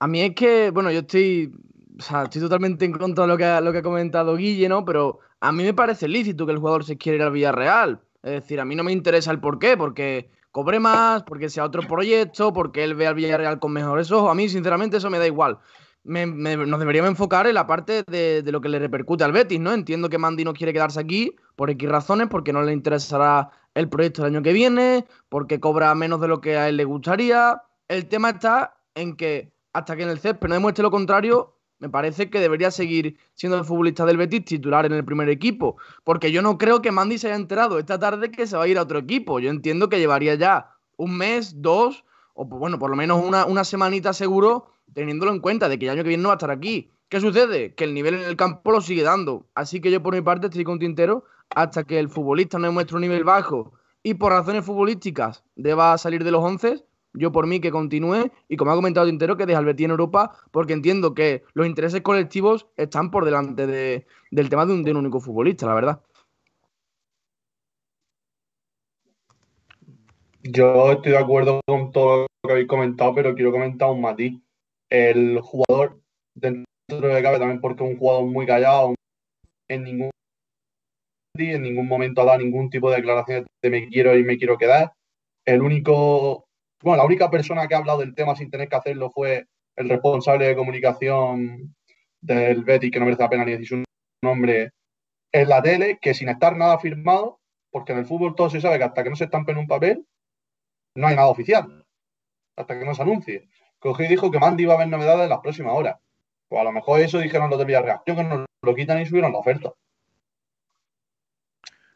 A mí es que, bueno, yo estoy, estoy totalmente en contra de lo que, ha, lo que ha comentado Guille, ¿no? Pero a mí me parece lícito que el jugador se quiera ir al Villarreal. Es decir, a mí no me interesa el por qué, porque cobre más, porque sea otro proyecto, porque él ve al Villarreal con mejores ojos. A mí, sinceramente, eso me da igual nos deberíamos enfocar en la parte de, lo que le repercute al Betis, ¿no? Entiendo que Mandy no quiere quedarse aquí por X razones, porque no le interesará el proyecto el año que viene, porque cobra menos de lo que a él le gustaría. El tema está en que hasta que en el césped no demuestre lo contrario, me parece que debería seguir siendo el futbolista del Betis titular en el primer equipo, porque yo no creo que Mandy se haya enterado esta tarde que se va a ir a otro equipo. Yo entiendo que llevaría ya un mes, dos, o bueno, por lo menos una, una semanita seguro teniéndolo en cuenta de que el año que viene no va a estar aquí. ¿Qué sucede? Que el nivel en el campo lo sigue dando. Así que yo por mi parte estoy con Tintero hasta que el futbolista no demuestre un nivel bajo y por razones futbolísticas deba salir de los 11, yo por mí que continúe y como ha comentado Tintero que deja al Betis en Europa porque entiendo que los intereses colectivos están por delante del tema de un, de un único futbolista, la verdad. Yo estoy de acuerdo con todo lo que habéis comentado, pero quiero comentar un matiz el jugador dentro de cabe también porque es un jugador muy callado, en ningún en ningún momento ha dado ningún tipo de declaración de me quiero y me quiero quedar. El único, bueno, la única persona que ha hablado del tema sin tener que hacerlo fue el responsable de comunicación del Betty, que no merece la pena ni decir su nombre, en la tele, que sin estar nada firmado, porque en el fútbol todo se sabe que hasta que no se estampe en un papel, no hay nada oficial, hasta que no se anuncie cogió y dijo que Mandy iba a haber novedades en las próximas horas. Pues a lo mejor eso dijeron los de Villarreal, que nos lo quitan y subieron la oferta.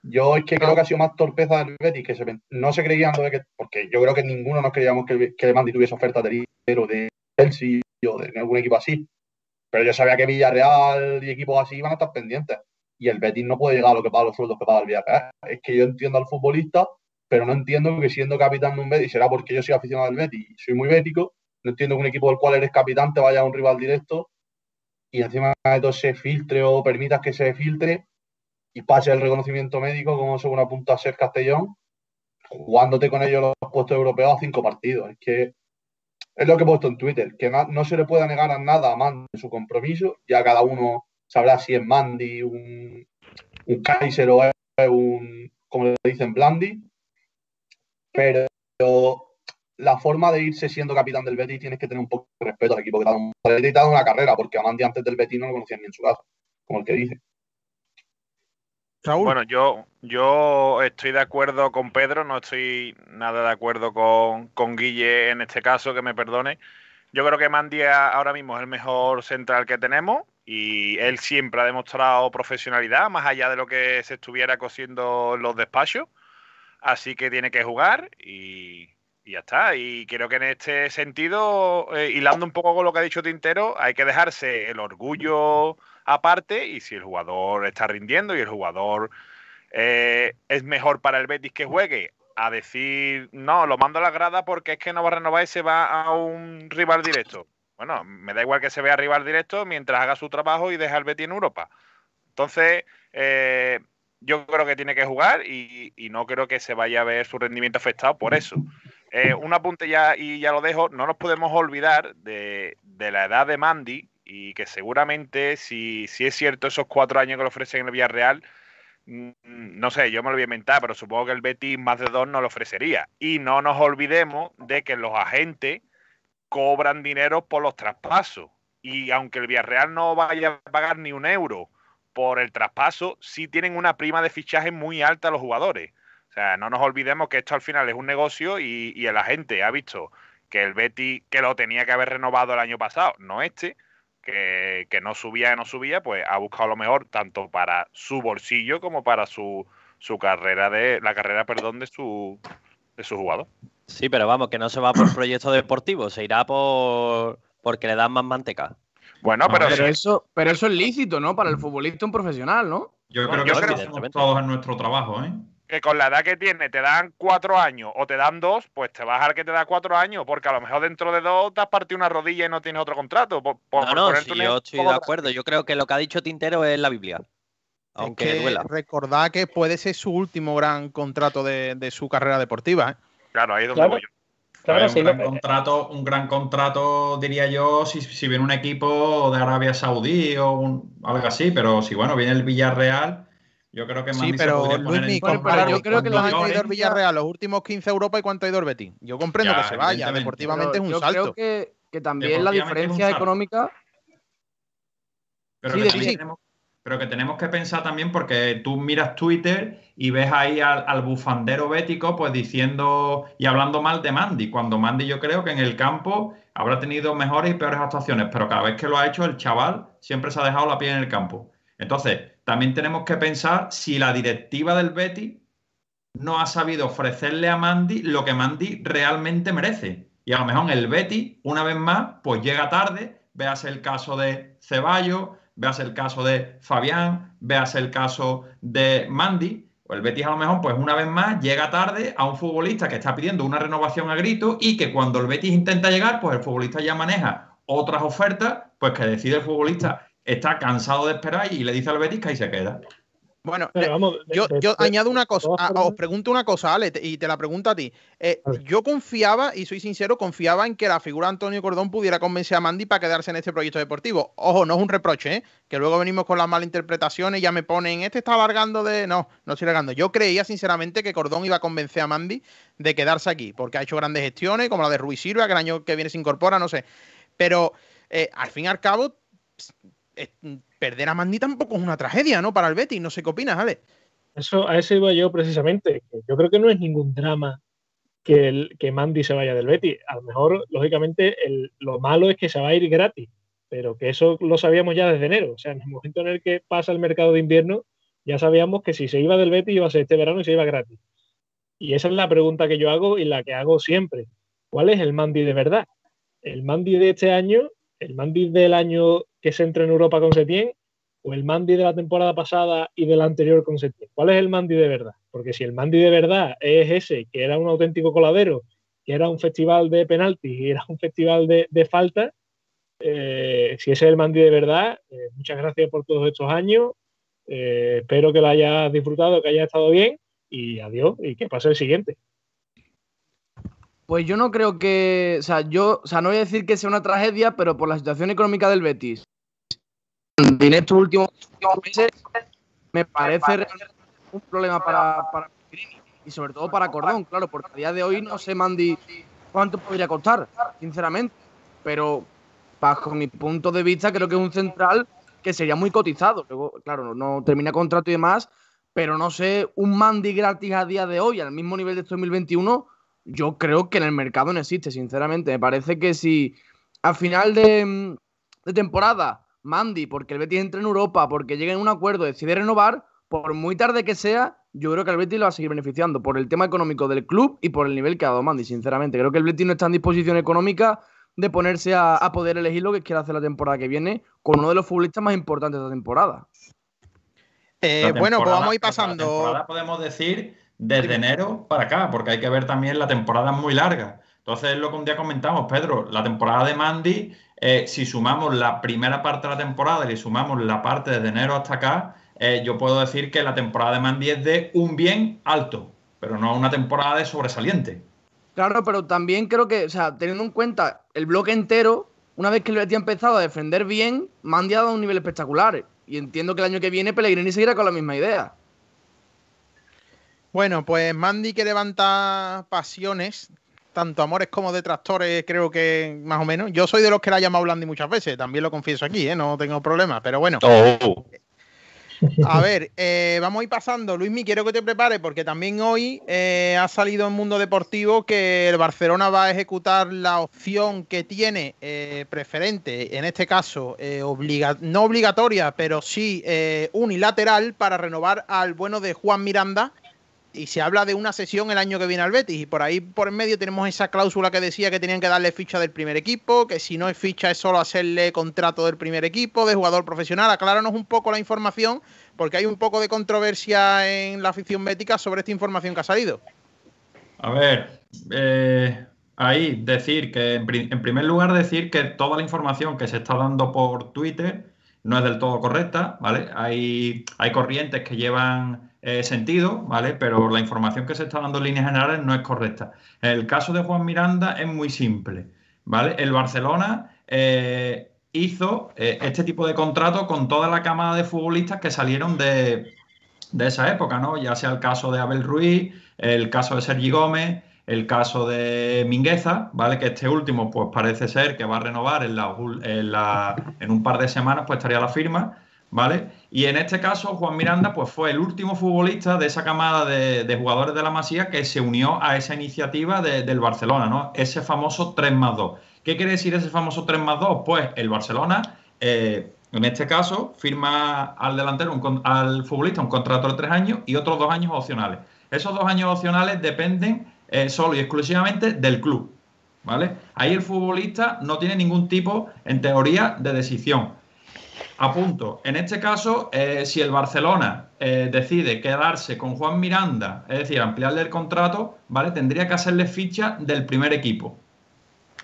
Yo es que creo que ha sido más torpeza del Betis, que no se creían, que, porque yo creo que ninguno nos creíamos que, que Mandy tuviese oferta de o de Chelsea o de algún equipo así. Pero yo sabía que Villarreal y equipos así iban a estar pendientes. Y el Betis no puede llegar a lo que paga los sueldos que paga el Villarreal. Es que yo entiendo al futbolista, pero no entiendo que siendo capitán de un Betis, será porque yo soy aficionado al Betis y soy muy bético, no entiendo que un equipo del cual eres capitán te vaya a un rival directo y encima de todo se filtre o permitas que se filtre y pase el reconocimiento médico, como según apunta a ser Castellón, jugándote con ellos los puestos europeos a cinco partidos. Es que es lo que he puesto en Twitter, que no, se le puede negar a nada a Mandy su compromiso, ya cada uno sabrá si es Mandy, un, un Kaiser o es un, como le dicen, Blandi, pero la forma de irse siendo capitán del Betis tienes que tener un poco de respeto al equipo que te ha dado, una carrera, porque Amandi antes del Betis no lo conocían ni en su casa, como el que dice. Bueno, yo, yo estoy de acuerdo con Pedro, no estoy nada de acuerdo con, con Guille en este caso, que me perdone. Yo creo que Mandi ahora mismo es el mejor central que tenemos y él siempre ha demostrado profesionalidad, más allá de lo que se estuviera cosiendo en los despachos. Así que tiene que jugar y, y ya está. Y creo que en este sentido, eh, hilando un poco con lo que ha dicho Tintero, hay que dejarse el orgullo aparte y si el jugador está rindiendo y el jugador eh, es mejor para el Betis que juegue, a decir, no, lo mando a la grada porque es que no va a renovar y se va a un rival directo. Bueno, me da igual que se vea rival directo mientras haga su trabajo y deje al Betis en Europa. Entonces, eh, yo creo que tiene que jugar y, no creo que se vaya a ver su rendimiento afectado por eso. Eh, un apunte ya y ya lo dejo, no nos podemos olvidar de, la edad de Mandy y que seguramente si, si, es cierto esos cuatro años que le ofrecen en el Villarreal, mm, no sé, yo me lo voy a inventar, pero supongo que el Betis más de dos no lo ofrecería. Y no nos olvidemos de que los agentes cobran dinero por los traspasos. Y aunque el Villarreal no vaya a pagar ni un euro por el traspaso, sí tienen una prima de fichaje muy alta los jugadores. O sea, no nos olvidemos que esto al final es un negocio y, el agente ha visto que el Betty, que lo tenía que haber renovado el año pasado, no este, que, no subía, que no subía, pues ha buscado lo mejor tanto para su bolsillo como para su, su carrera de, la carrera, perdón, de su, de su jugador. Sí, pero vamos, que no se va por proyecto deportivo, se irá por porque le dan más manteca. Bueno, pero, eso, pero eso es lícito, ¿no? Para el futbolista un profesional, ¿no? Yo creo que eso hacemos todos en nuestro trabajo, ¿eh? Que con la edad que tiene te dan cuatro años o te dan dos, pues te vas al que te da cuatro años, porque a lo mejor dentro de dos te has partido una rodilla y no tienes otro contrato. no, no, yo estoy de acuerdo. Yo creo que lo que ha dicho Tintero es la Biblia. Aunque duela. Recordad que puede ser su último gran contrato de, su carrera deportiva. ¿eh? Claro, ahí es donde voy yo un, gran contrato, un gran contrato, diría yo, si, si, viene un equipo de Arabia Saudí o algo así, pero si bueno, viene el Villarreal, yo creo que Sí, pero Luis, yo creo que los ido el Villarreal, los últimos 15 Europa y cuánto ha ido el Betis. Yo comprendo que se vaya, deportivamente es un salto. Yo creo que, también la diferencia económica. Pero sí, pero que tenemos que pensar también porque tú miras Twitter y ves ahí al, bufandero bético pues diciendo y hablando mal de Mandy, cuando Mandy yo creo que en el campo habrá tenido mejores y peores actuaciones, pero cada vez que lo ha hecho el chaval siempre se ha dejado la piel en el campo. Entonces, también tenemos que pensar si la directiva del Betty no ha sabido ofrecerle a Mandy lo que Mandy realmente merece. Y a lo mejor el Betty, una vez más, pues llega tarde, veas el caso de Ceballos, veas el caso de Fabián, veas el caso de Mandy, o el Betis a lo mejor, pues una vez más, llega tarde a un futbolista que está pidiendo una renovación a grito y que cuando el Betis intenta llegar, pues el futbolista ya maneja otras ofertas, pues que decide el futbolista, está cansado de esperar y le dice al Betis que ahí se queda. Bueno, yo, añado una cosa, ah, os pregunto una cosa, Ale, y te la pregunto a ti. Eh, yo confiaba, y soy sincero, confiaba en que la figura de Antonio Cordón pudiera convencer a Mandy para quedarse en este proyecto deportivo. Ojo, no es un reproche, ¿eh? que luego venimos con las malinterpretaciones y ya me ponen, este está alargando de... No, no estoy alargando. Yo creía sinceramente que Cordón iba a convencer a Mandy de quedarse aquí, porque ha hecho grandes gestiones, como la de Ruiz Silva, que el año que viene se incorpora, no sé. Pero eh, al fin y al cabo perder a Mandy tampoco es una tragedia, ¿no? Para el Betis, no sé qué opinas, Ale. Eso, a eso iba yo precisamente. Yo creo que no es ningún drama que Mandy se vaya del Betis. A lo mejor, lógicamente, lo malo es que se va a ir gratis, pero que eso lo sabíamos ya desde enero. O sea, en el momento en el que pasa el mercado de invierno, ya sabíamos que si se iba del Betis iba a ser este verano y se iba gratis. Y esa es la pregunta que yo hago y la que hago siempre. ¿Cuál es el Mandy de verdad? ¿El Mandy de este año el Mandy del año que se entra en Europa con Setién o el Mandy de la temporada pasada y del anterior con Setién? ¿Cuál es el Mandy de verdad? Porque si el Mandy de verdad es ese, que era un auténtico coladero, que era un festival de penaltis y era un festival de, de faltas, eh, si ese es el Mandy de verdad, eh, muchas gracias por todos estos años. Eh, espero que lo hayas disfrutado, que haya estado bien y adiós y que pase el siguiente. Pues yo no creo que. O sea, yo. O sea, no voy a decir que sea una tragedia, pero por la situación económica del Betis. En estos últimos, meses me parece un problema para, para y sobre todo para Cordón, claro, porque a día de hoy no sé, Mandy, cuánto podría costar, sinceramente. Pero bajo mi punto de vista, creo que es un central que sería muy cotizado. Luego, claro, no, termina contrato y demás, pero no sé, un Mandy gratis a día de hoy, al mismo nivel de 2021 yo creo que en el mercado no existe, sinceramente. Me parece que si a final de, temporada Mandy, porque el Betis entra en Europa, porque llega en un acuerdo, decide renovar, por muy tarde que sea, yo creo que el Betis lo va a seguir beneficiando por el tema económico del club y por el nivel que ha dado Mandy, sinceramente. Creo que el Betis no está en disposición económica de ponerse a, poder elegir lo que quiera hacer la temporada que viene con uno de los futbolistas más importantes de la temporada. Eh, bueno, pues vamos a ir pasando. podemos decir desde enero para acá, porque hay que ver también la temporada muy larga. Entonces, lo que un día comentamos, Pedro, la temporada de Mandy eh, si sumamos la primera parte de la temporada y sumamos la parte desde enero hasta acá, eh, yo puedo decir que la temporada de Mandy es de un bien alto, pero no una temporada de sobresaliente. Claro, pero también creo que, o sea, teniendo en cuenta el bloque entero, una vez que el Betis ha empezado a defender bien, Mandy ha dado un nivel espectacular. Y entiendo que el año que viene Pellegrini seguirá con la misma idea. Bueno, pues Mandy que levanta pasiones, tanto amores como detractores, creo que más o menos. Yo soy de los que la ha llamado Blandi muchas veces, también lo confieso aquí, ¿eh? no tengo problema, pero bueno. Oh. A ver, eh, vamos a ir pasando. Luismi, quiero que te prepares porque también hoy eh, ha salido en Mundo Deportivo que el Barcelona va a ejecutar la opción que tiene eh, preferente, en este caso no obligatoria, pero sí unilateral para renovar al bueno de Juan Miranda. Y se habla de una sesión el año que viene al Betis. Y por ahí por en medio tenemos esa cláusula que decía que tenían que darle ficha del primer equipo, que si no es ficha es solo hacerle contrato del primer equipo, de jugador profesional. Acláranos un poco la información porque hay un poco de controversia en la afición bética sobre esta información que ha salido. A ver, eh, ahí decir que, en, primer lugar, decir que toda la información que se está dando por Twitter no es del todo correcta, ¿vale? Hay, hay corrientes que llevan eh, sentido, ¿vale? Pero la información que se está dando en líneas generales no es correcta. El caso de Juan Miranda es muy simple, ¿vale? El Barcelona eh, hizo eh, este tipo de contrato con toda la cámara de futbolistas que salieron de, esa época, ¿no? Ya sea el caso de Abel Ruiz, el caso de Sergi Gómez, el caso de Mingueza, ¿vale? Que este último, pues parece ser que va a renovar en, la, en, un par de semanas, pues estaría la firma, ¿vale? Y en este caso, Juan Miranda, pues fue el último futbolista de esa camada de, jugadores de la Masía que se unió a esa iniciativa del Barcelona, ¿no? Ese famoso 3 más 2. ¿Qué quiere decir ese famoso 3 más 2? Pues el Barcelona, eh, en este caso, firma al delantero, al futbolista, un contrato de tres años y otros dos años opcionales. Esos dos años opcionales dependen eh, solo y exclusivamente del club. ¿Vale? Ahí el futbolista no tiene ningún tipo, en teoría, de decisión. Apunto, en este caso, eh, si el Barcelona decide quedarse con Juan Miranda, es decir, ampliarle el contrato, ¿vale? Tendría que hacerle ficha del primer equipo.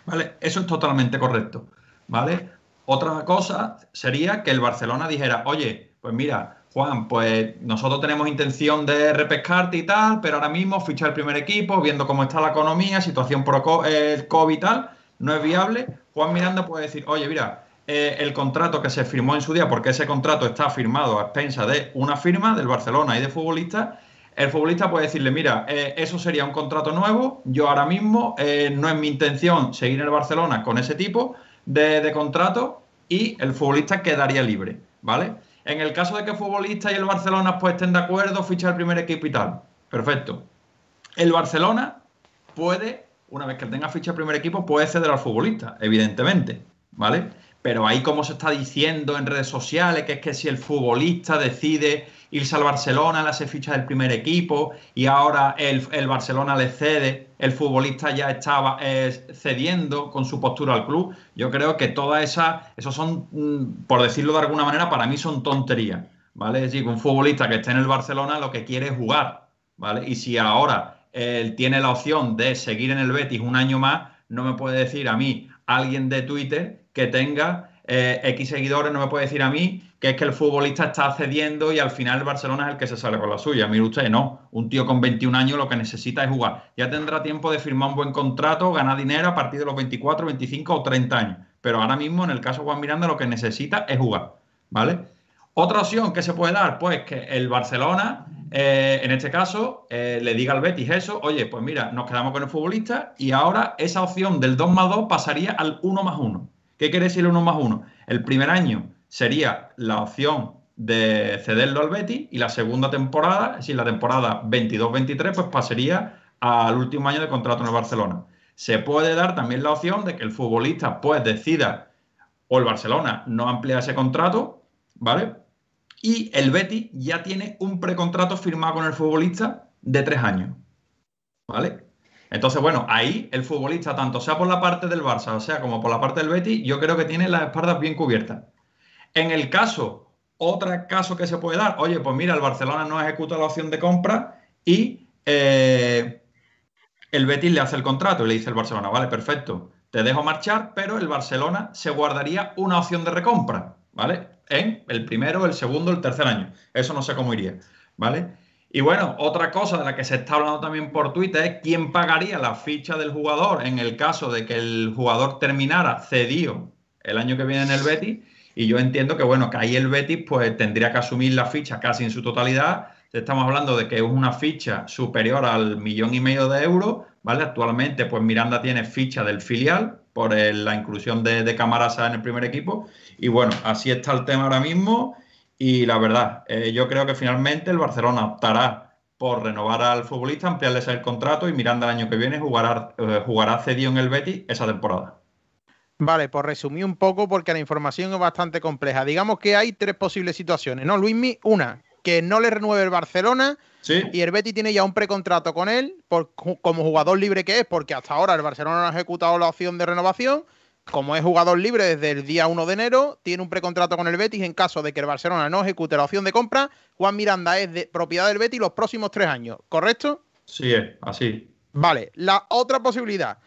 ¿Vale? Eso es totalmente correcto. ¿Vale? Otra cosa sería que el Barcelona dijera, oye, pues mira, Juan, pues nosotros tenemos intención de repescarte y tal, pero ahora mismo fichar el primer equipo, viendo cómo está la economía, situación por el COVID y tal, no es viable. Juan Miranda puede decir, oye, mira, eh, el contrato que se firmó en su día, porque ese contrato está firmado a expensa de una firma del Barcelona y de futbolistas, el futbolista puede decirle, mira, eh, eso sería un contrato nuevo, yo ahora mismo eh, no es mi intención seguir en el Barcelona con ese tipo de, contrato y el futbolista quedaría libre, ¿vale? En el caso de que el futbolista y el Barcelona pues estén de acuerdo, fichar el primer equipo y tal, perfecto. El Barcelona puede, una vez que tenga ficha el primer equipo, puede ceder al futbolista, evidentemente, ¿vale? Pero ahí como se está diciendo en redes sociales, que es que si el futbolista decide irse al Barcelona, le hace ficha del primer equipo y ahora el, Barcelona le cede, el futbolista ya estaba eh, cediendo con su postura al club. Yo creo que todas esas, esos son, mm, por decirlo de alguna manera, para mí son tonterías, ¿vale? Es decir, un futbolista que esté en el Barcelona lo que quiere es jugar, ¿vale? Y si ahora él tiene la opción de seguir en el Betis un año más, no me puede decir a mí alguien de Twitter que tenga eh, X seguidores, no me puede decir a mí que es que el futbolista está cediendo y al final el Barcelona es el que se sale con la suya. Mire usted, no. Un tío con 21 años lo que necesita es jugar. Ya tendrá tiempo de firmar un buen contrato, ganar dinero a partir de los 24, 25 o 30 años. Pero ahora mismo, en el caso de Juan Miranda, lo que necesita es jugar. ¿Vale? Otra opción que se puede dar, pues que el Barcelona, eh, en este caso, eh, le diga al Betis eso, oye, pues mira, nos quedamos con el futbolista y ahora esa opción del 2 más 2 pasaría al 1 más 1. ¿Qué quiere decir el 1 más 1? El primer año sería la opción de cederlo al Betis y la segunda temporada, es decir, la temporada 22-23, pues pasaría al último año de contrato en el Barcelona. Se puede dar también la opción de que el futbolista pues decida o el Barcelona no amplía ese contrato, ¿vale? Y el Betis ya tiene un precontrato firmado con el futbolista de tres años, ¿vale? Entonces, bueno, ahí el futbolista, tanto sea por la parte del Barça, o sea como por la parte del Betis, yo creo que tiene las espaldas bien cubiertas. En el caso, otro caso que se puede dar, oye, pues mira, el Barcelona no ejecuta la opción de compra y eh, el Betis le hace el contrato y le dice el Barcelona, vale, perfecto, te dejo marchar, pero el Barcelona se guardaría una opción de recompra, ¿vale? En el primero, el segundo, el tercer año. Eso no sé cómo iría, ¿vale? Y bueno, otra cosa de la que se está hablando también por Twitter es quién pagaría la ficha del jugador en el caso de que el jugador terminara cedido el año que viene en el Betis. Y yo entiendo que, bueno, que ahí el Betis pues tendría que asumir la ficha casi en su totalidad. Estamos hablando de que es una ficha superior al millón y medio de euros, ¿vale? Actualmente, pues Miranda tiene ficha del filial por la inclusión de, de Camarasa en el primer equipo. Y bueno, así está el tema ahora mismo. Y la verdad, eh, yo creo que finalmente el Barcelona optará por renovar al futbolista, ampliarle el contrato y Miranda el año que viene jugará, eh, jugará cedido en el Betis esa temporada. Vale, pues resumí un poco porque la información es bastante compleja. Digamos que hay tres posibles situaciones, ¿no, Luismi? Una, que no le renueve el Barcelona y el Betis tiene ya un precontrato con él por, como jugador libre que es, porque hasta ahora el Barcelona no ha ejecutado la opción de renovación como es jugador libre desde el día 1 de enero, tiene un precontrato con el Betis en caso de que el Barcelona no ejecute la opción de compra. Juan Miranda es de propiedad del Betis los próximos tres años, ¿correcto? Sí, es así. Vale, la otra posibilidad,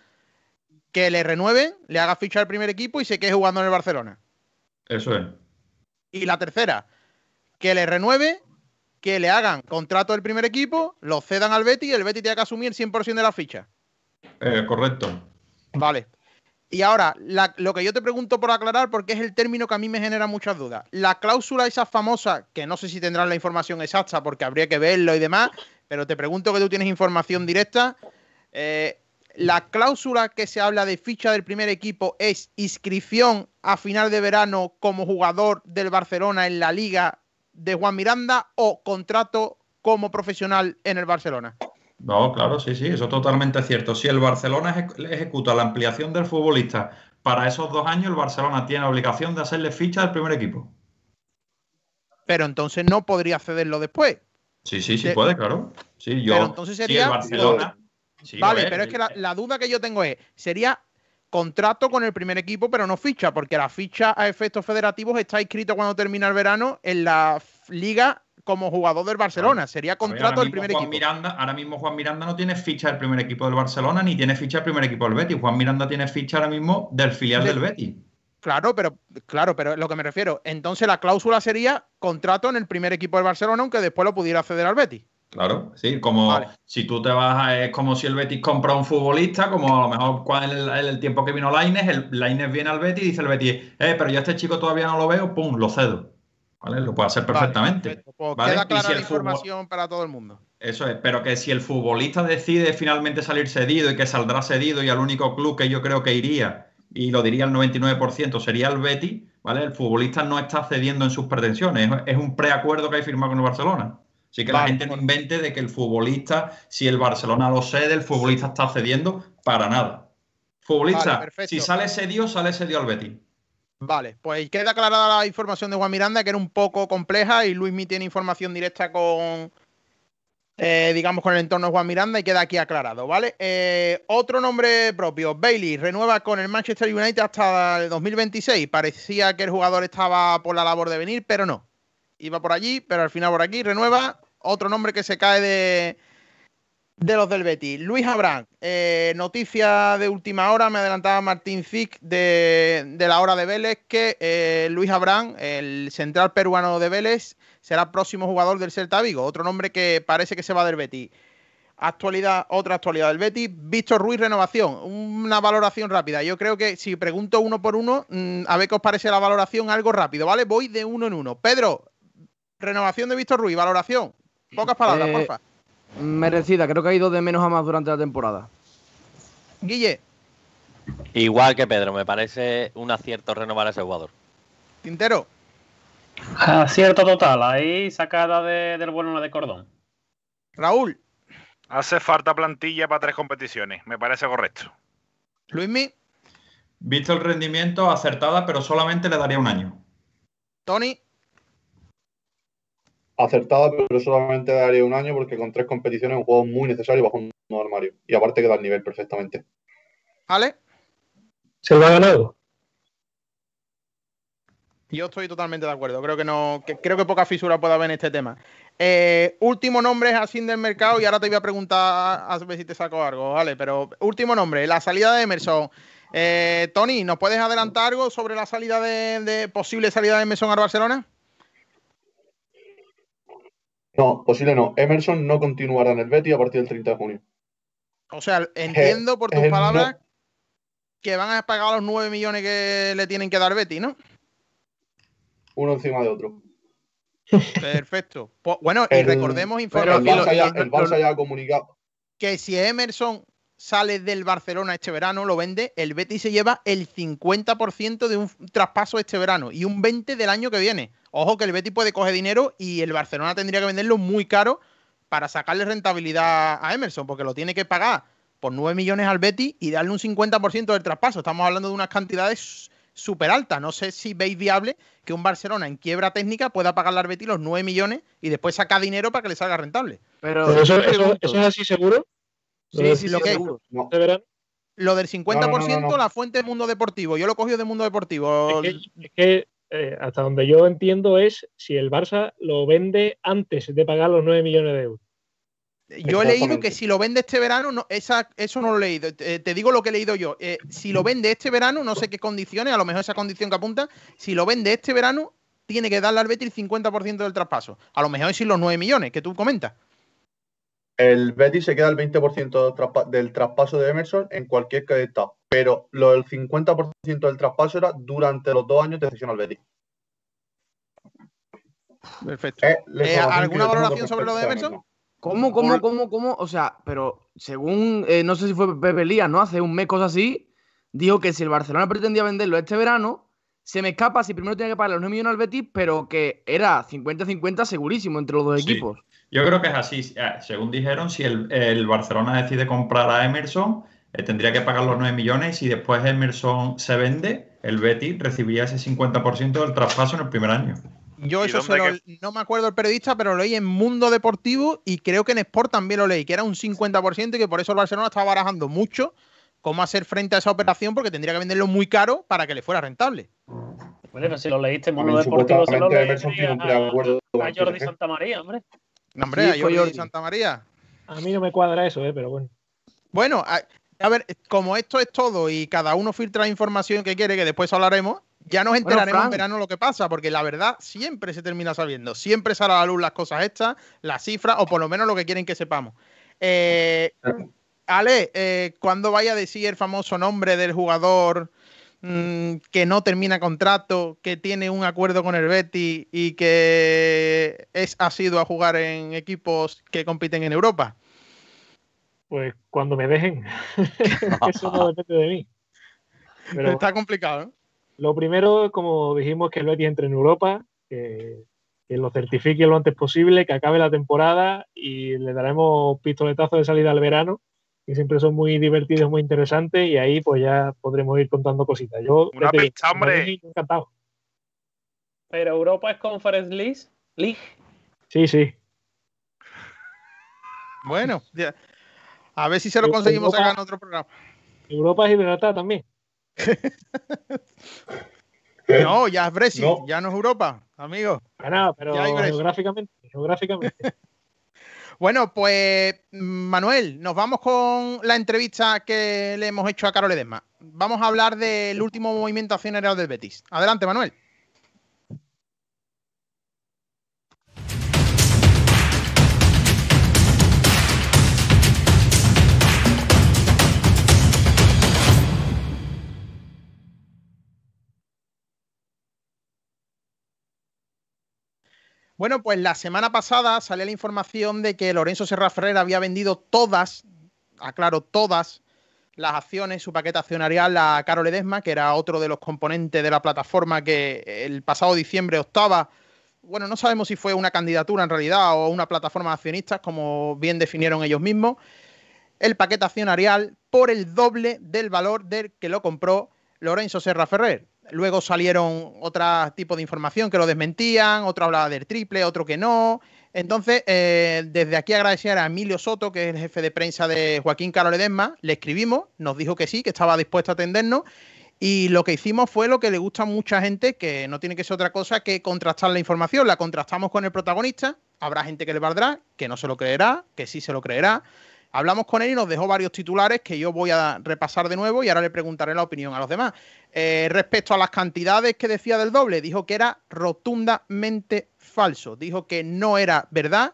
que le renueven, le haga ficha al primer equipo y se quede jugando en el Barcelona. Eso es. Y la tercera, que le renueve, que le hagan contrato del primer equipo, lo cedan al Betis y el Betis tenga que asumir el 100% de la ficha. Eh, correcto. Vale, y ahora, lo que yo te pregunto por aclarar, porque es el término que a mí me genera muchas dudas. La cláusula esa famosa, que no sé si tendrán la información exacta porque habría que verlo y demás, pero te pregunto que tú tienes información directa. Eh, la cláusula que se habla de ficha del primer equipo es inscripción a final de verano como jugador del Barcelona en la liga de Juan Miranda o contrato como profesional en el Barcelona. No, claro, sí, sí, eso es totalmente cierto. Si el Barcelona ejecuta la ampliación del futbolista para esos dos años, el Barcelona tiene la obligación de hacerle ficha al primer equipo. Pero entonces no podría cederlo después. Sí, sí, sí puede, claro. Sí, yo. Pero entonces sería. Barcelona. vale, pero es que la, duda que yo tengo es: sería contrato con el primer equipo, pero no ficha, porque la ficha a efectos federativos está inscrito cuando termina el verano en la liga como jugador del Barcelona. Sería contrato del primer Juan equipo. Miranda, ahora mismo Juan Miranda no tiene ficha del primer equipo del Barcelona ni tiene ficha del primer equipo del Betis. Juan Miranda tiene ficha ahora mismo del filial del Betis. Claro, pero claro, pero lo que me refiero, entonces la cláusula sería contrato en el primer equipo del Barcelona, aunque después lo pudiera acceder al Betis. Claro, sí, como si tú te vas, es como si el Betis compra un futbolista, como a lo mejor cuando el, el tiempo que vino Laines, el Laines viene al Betis y dice el Betis, eh, pero yo a este chico todavía no lo veo, pum, lo cedo. Lo puede hacer perfectamente. Pues queda clara la información para todo el mundo. Eso es, pero que si el futbolista decide finalmente salir cedido y que saldrá cedido y al único club que yo creo que iría, y lo diría el 99%, sería el Betty, ¿vale? El futbolista no está cediendo en sus pretensiones, es un preacuerdo que hay firmado con el Barcelona. Así que la gente no invente de que el futbolista, si el Barcelona lo cede, el futbolista está cediendo para nada. Futbolista, si sale cedido, sale cedido al Betty. Vale, pues queda aclarada la información de Juan Miranda, que era un poco compleja, y Luis Mi tiene información directa con, eh, digamos, con el entorno de Juan Miranda y queda aquí aclarado, ¿vale? Eh, otro nombre propio, Bailey, renueva con el Manchester United hasta el 2026. Parecía que el jugador estaba por la labor de venir, pero no. Iba por allí, pero al final por aquí, renueva. Otro nombre que se cae de, de los del Betis. Luis Abrán, eh, noticia de última hora, me adelantaba Martín Zic de, la hora de Vélez, que eh, Luis Abrán, el central peruano de Vélez, será próximo jugador del Celta Vigo, otro nombre que parece que se va del Betis. Actualidad, otra actualidad del Betis, Víctor Ruiz, renovación, una valoración rápida. Yo creo que si pregunto uno por uno, mm, a ver qué os parece la valoración, algo rápido, ¿vale? Voy de uno en uno. Pedro, renovación de Víctor Ruiz, valoración. Pocas palabras, eh, porfa merecida. Creo que ha ido de menos a más durante la temporada. Guille. Igual que Pedro, me parece un acierto renovar a ese jugador. Tintero. Acierto total, ahí sacada del bueno de cordón. Raúl. Hace falta plantilla para tres competiciones, me parece correcto. Luismi. Visto el rendimiento, acertada, pero solamente le daría un año. Tony acertada, pero solamente daría un año porque con tres competiciones es un juego muy necesario bajo un nuevo armario. Y aparte queda al nivel perfectamente. ¿Ale? ¿Se lo ha ganado? Yo estoy totalmente de acuerdo. Creo que no, creo que poca fisura puede haber en este tema. Eh, último nombre es así del mercado y ahora te voy a preguntar a ver si te saco algo, ¿vale? Pero último nombre, la salida de Emerson. Eh, Tony, ¿nos puedes adelantar algo sobre la salida de, de posible salida de Emerson al Barcelona? No, posible no. Emerson no continuará en el Betis a partir del 30 de junio. O sea, entiendo por tus no. palabras que van a pagar los 9 millones que le tienen que dar Betty, ¿no? Uno encima de otro. Perfecto. Po- Bueno, y El- recordemos El Barça, ya, y- el Barça ya ha comunicado. que si Emerson sale del Barcelona este verano, lo vende, el Betis se lleva el 50% de un traspaso este verano y un 20% del año que viene. Ojo que el Betis puede coger dinero y el Barcelona tendría que venderlo muy caro para sacarle rentabilidad a Emerson, porque lo tiene que pagar por 9 millones al Betis y darle un 50% del traspaso. Estamos hablando de unas cantidades súper altas. No sé si veis viable que un Barcelona en quiebra técnica pueda pagarle al Betis los 9 millones y después sacar dinero para que le salga rentable. Pero, Pero eso, es así seguro. Sí, sí, lo sí, que- seguro. No. Lo del 50% No, no, no, no. la fuente de Mundo Deportivo. Yo lo he cogido de Mundo Deportivo. Es que, es que, eh, hasta donde yo entiendo es si el Barça lo vende antes de pagar los 9 millones de euros. Yo he leído que si lo vende este verano, no, esa, eso no lo he leído. Te, te digo lo que he leído yo. Eh, si lo vende este verano, no sé qué condiciones, a lo mejor esa condición que apunta, si lo vende este verano, tiene que darle al Betis el 50% del traspaso. A lo mejor es sin los 9 millones que tú comentas. El Betis se queda el 20% del, traspa- del traspaso de Emerson en cualquier estado. Pero lo del 50% del traspaso era durante los dos años de cesión al Betis. Perfecto. Eh, que ¿Alguna valoración sobre lo de Emerson? ¿Cómo, cómo, cómo, cómo? O sea, pero según, eh, no sé si fue Pepe Lías, ¿no? Hace un mes, cosas así, dijo que si el Barcelona pretendía venderlo este verano, se me escapa si primero tenía que pagar los 9 millones al Betis, pero que era 50-50 segurísimo entre los dos Sí. equipos. Yo creo que es así. Eh, Según dijeron, si el, el Barcelona decide comprar a Emerson, eh, tendría que pagar los 9 millones y si después Emerson se vende, el Betis recibiría ese 50% del traspaso en el primer año. Yo ¿Y eso se dónde lo- no me acuerdo el periodista, pero lo leí en Mundo Deportivo y creo que en Sport también lo leí, que era un 50% y que por eso el Barcelona estaba barajando mucho cómo hacer frente a esa operación porque tendría que venderlo muy caro para que le fuera rentable. Bueno, pero si lo leíste en Mundo Deportivo, se lo leíste a, a Jordi PSG. Santa María, hombre. No, hombre, Sí, a Jordi Jordi. Santa María. A mí no me cuadra eso, eh, pero bueno. Bueno, a, a ver, como esto es todo y cada uno filtra información que quiere, que después hablaremos, ya nos enteraremos en verano lo que pasa, porque la verdad siempre se termina sabiendo. Siempre sale a la luz las cosas estas, las cifras, o por lo menos lo que quieren que sepamos. Eh, Ale, eh, ¿cuándo vaya a decir el famoso nombre del jugador mm, que no termina contrato, que tiene un acuerdo con el Betis y que es ha sido a jugar en equipos que compiten en Europa? Pues cuando me dejen. *laughs* eso no depende de mí. Pero Está complicado, ¿no? lo primero, como dijimos, que el Betis entre en Europa, que, que lo certifique lo antes posible, que acabe la temporada y le daremos pistoletazo de salida al verano, que siempre son muy divertidos, muy interesantes, y ahí pues ya podremos ir contando cositas. Yo, Una como hombre. encantado. Pero Europa es Conference League. League. Sí, sí. Bueno, ya. a ver si se lo Europa- conseguimos sacar en otro programa. Europa es Gibraltar también. *laughs* No, ya es Brexit, No. ya no es Europa, amigo. Ah, no, pero Ya hay Brexit. geográficamente, geográficamente. *laughs* Bueno, pues Manuel, nos vamos con la entrevista que le hemos hecho a Carol Edesma. Vamos a hablar del último movimiento accionario del Betis. Adelante, Manuel. Bueno, pues la semana pasada salió la información de que Lorenzo Serra Ferrer había vendido todas, aclaro, todas las acciones, su paquete accionarial a Carol Edesma, que era otro de los componentes de la plataforma que el pasado diciembre optaba. Bueno, no sabemos si fue una candidatura en realidad o una plataforma de accionistas, como bien definieron ellos mismos. El paquete accionarial por el doble del valor del que lo compró Lorenzo Serra Ferrer. Luego salieron otro tipo de información que lo desmentían, otro hablaba del triple, otro que no. Entonces, eh, desde aquí agradecer a Emilio Soto, que es el jefe de prensa de Joaquín Carol Edesma, le escribimos, nos dijo que sí, que estaba dispuesto a atendernos. Y lo que hicimos fue lo que le gusta a mucha gente, que no tiene que ser otra cosa que contrastar la información. La contrastamos con el protagonista. Habrá gente que le valdrá, que no se lo creerá, que sí se lo creerá. Hablamos con él y nos dejó varios titulares que yo voy a repasar de nuevo y ahora le preguntaré la opinión a los demás. Eh, respecto a las cantidades que decía del doble, dijo que era rotundamente falso. Dijo que no era verdad.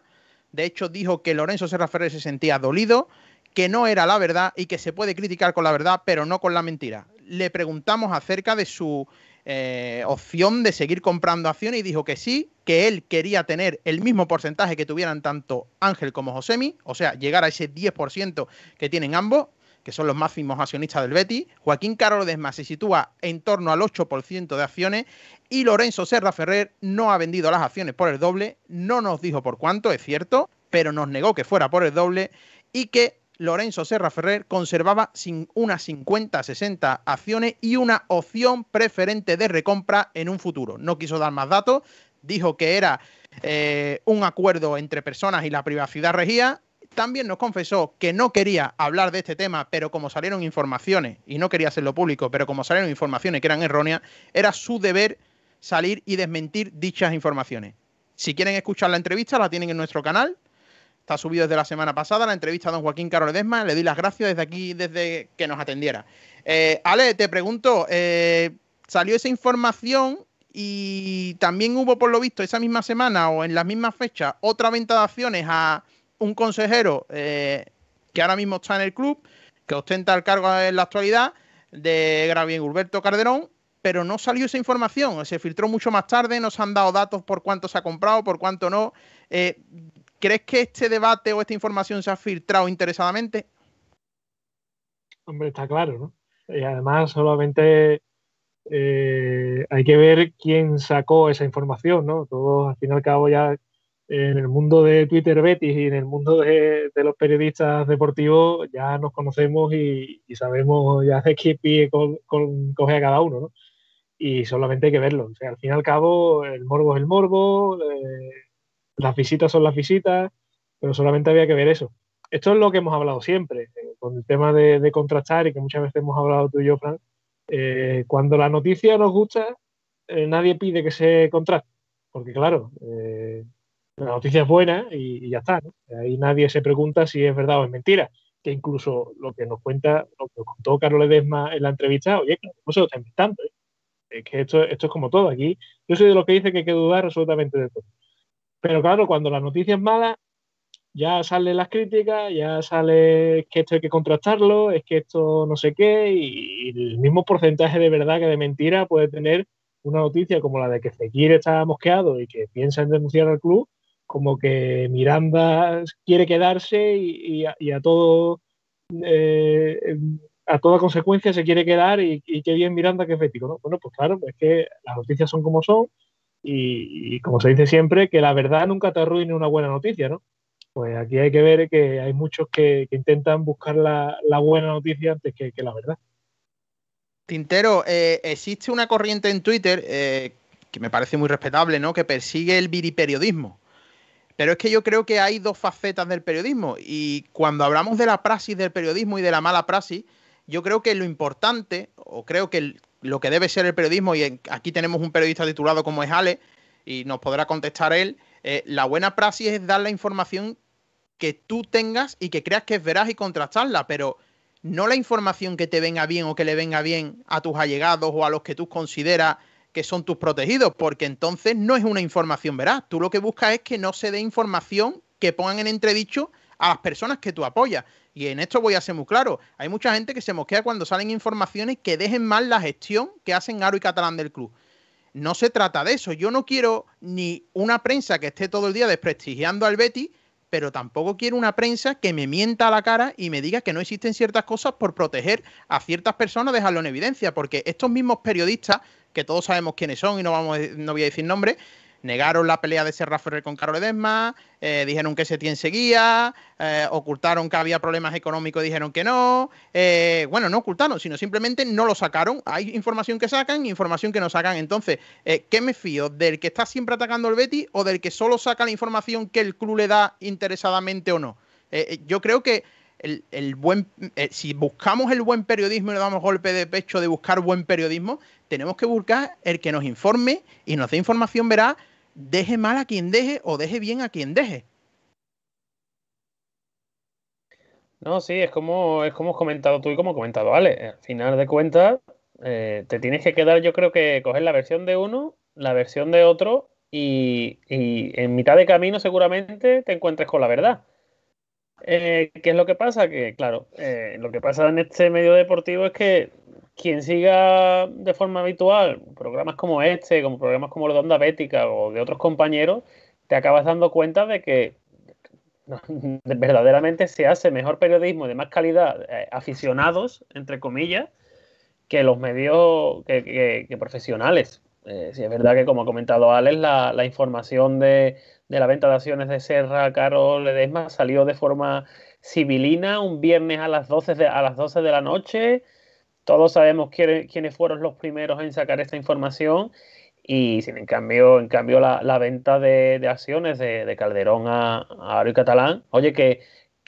De hecho, dijo que Lorenzo Serra Ferrer se sentía dolido, que no era la verdad y que se puede criticar con la verdad, pero no con la mentira. Le preguntamos acerca de su eh, opción de seguir comprando acciones y dijo que sí, que él quería tener el mismo porcentaje que tuvieran tanto Ángel como Josemi, o sea, llegar a ese 10% que tienen ambos, que son los máximos accionistas del Betty. Joaquín Carlos Desma se sitúa en torno al 8% de acciones y Lorenzo Serra Ferrer no ha vendido las acciones por el doble, no nos dijo por cuánto, es cierto, pero nos negó que fuera por el doble y que Lorenzo Serra Ferrer conservaba sin unas 50-60 acciones y una opción preferente de recompra en un futuro. No quiso dar más datos, dijo que era eh, un acuerdo entre personas y la privacidad regía. También nos confesó que no quería hablar de este tema, pero como salieron informaciones, y no quería hacerlo público, pero como salieron informaciones que eran erróneas, era su deber salir y desmentir dichas informaciones. Si quieren escuchar la entrevista, la tienen en nuestro canal, Está subido desde la semana pasada la entrevista a don Joaquín Carol Edesma. Le doy las gracias desde aquí, desde que nos atendiera. Eh, Ale, te pregunto, eh, ¿salió esa información y también hubo, por lo visto, esa misma semana o en las mismas fechas, otra venta de acciones a un consejero eh, que ahora mismo está en el club, que ostenta el cargo en la actualidad, de Gravien Gilberto Calderón, pero no salió esa información, se filtró mucho más tarde, nos han dado datos por cuánto se ha comprado, por cuánto no. ¿Crees que este debate o esta información se ha filtrado interesadamente? Hombre, está claro, ¿no? Y además solamente eh, hay que ver quién sacó esa información, ¿no? Todos, al fin y al cabo, ya en el mundo de Twitter Betis y en el mundo de, los periodistas deportivos ya nos conocemos y, sabemos ya de qué pie coge a cada uno, ¿no? Y solamente hay que verlo. O sea, al fin y al cabo, el morbo es el morbo, eh, las visitas son las visitas, pero solamente había que ver eso. Esto es lo que hemos hablado siempre, eh, con el tema de, contrastar y que muchas veces hemos hablado tú y yo, Fran. Eh, cuando la noticia nos gusta, eh, nadie pide que se contraste, porque claro, la noticia es buena y, ya está. Ahí nadie se pregunta si es verdad o es mentira. Que incluso lo que nos cuenta, lo que contó Carlos Ledesma en la entrevista, oye, no se lo está inventando. Es que esto, esto es como todo. Aquí yo soy de los que dice que hay que dudar absolutamente de todo. Pero claro, cuando la noticia es mala, ya salen las críticas, ya sale que esto hay que contrastarlo, es que esto no sé qué, y, el mismo porcentaje de verdad que de mentira puede tener una noticia como la de que Fekir está mosqueado y que piensa en denunciar al club, como que Miranda quiere quedarse y, a, todo eh, a toda consecuencia se quiere quedar y, y qué bien Miranda que es fético, ¿no? Bueno, pues claro, es que las noticias son como son y, como se dice siempre, que la verdad nunca te arruine una buena noticia, ¿no? Pues aquí hay que ver que hay muchos que, intentan buscar la, buena noticia antes que, la verdad. Tintero, eh, existe una corriente en Twitter eh, que me parece muy respetable, ¿no? Que persigue el viriperiodismo. Pero es que yo creo que hay dos facetas del periodismo. Y cuando hablamos de la praxis del periodismo y de la mala praxis, yo creo que lo importante, o creo que lo que debe ser el periodismo, y aquí tenemos un periodista titulado como es Ale, y nos podrá contestar él, eh, la buena praxis es dar la información que tú tengas y que creas que es veraz y contrastarla, pero no la información que te venga bien o que le venga bien a tus allegados o a los que tú consideras que son tus protegidos, porque entonces no es una información veraz. Tú lo que buscas es que no se dé información que pongan en entredicho a las personas que tú apoyas. Y en esto voy a ser muy claro. Hay mucha gente que se mosquea cuando salen informaciones que dejen mal la gestión que hacen Aro y Catalán del club. No se trata de eso. Yo no quiero ni una prensa que esté todo el día desprestigiando al Betty, pero tampoco quiero una prensa que me mienta a la cara y me diga que no existen ciertas cosas por proteger a ciertas personas, dejarlo en evidencia, porque estos mismos periodistas, que todos sabemos quiénes son y no, vamos, no voy a decir nombres, negaron la pelea de Serra Ferrer con Carlos Edesma, eh, dijeron que Setién seguía, eh, ocultaron que había problemas económicos, dijeron que no. Eh, bueno, no ocultaron, sino simplemente no lo sacaron. Hay información que sacan, información que no sacan. Entonces, ¿qué me fío? ¿Del que está siempre atacando al Betty o del que solo saca la información que el club le da interesadamente o no? yo creo que el, el buen, si buscamos el buen periodismo y le damos golpe de pecho de buscar buen periodismo, tenemos que buscar el que nos informe y nos dé información veraz deje mal a quien deje o deje bien a quien deje. No, sí, es como, es como has comentado tú y como ha comentado Ale. Al final de cuentas, eh, te tienes que quedar, yo creo que coger la versión de uno, la versión de otro y, y en mitad de camino seguramente te encuentres con la verdad. Eh, ¿Qué es lo que pasa? Que, claro, eh, lo que pasa en este medio deportivo es que quien siga de forma habitual programas como este, como programas como los de Onda Bética o de otros compañeros, te acabas dando cuenta de que *laughs* verdaderamente se hace mejor periodismo de más calidad, eh, aficionados, entre comillas, que los medios que, profesionales. Eh, si es verdad que, como ha comentado Alex, la, información de, de, la venta de acciones de Serra, Carol, Ledesma salió de forma civilina un viernes a las 12 de, a las 12 de la noche. Todos sabemos quiénes fueron los primeros en sacar esta información y sin en cambio, en cambio la, venta de, acciones de, Calderón a, a y Catalán, oye, que,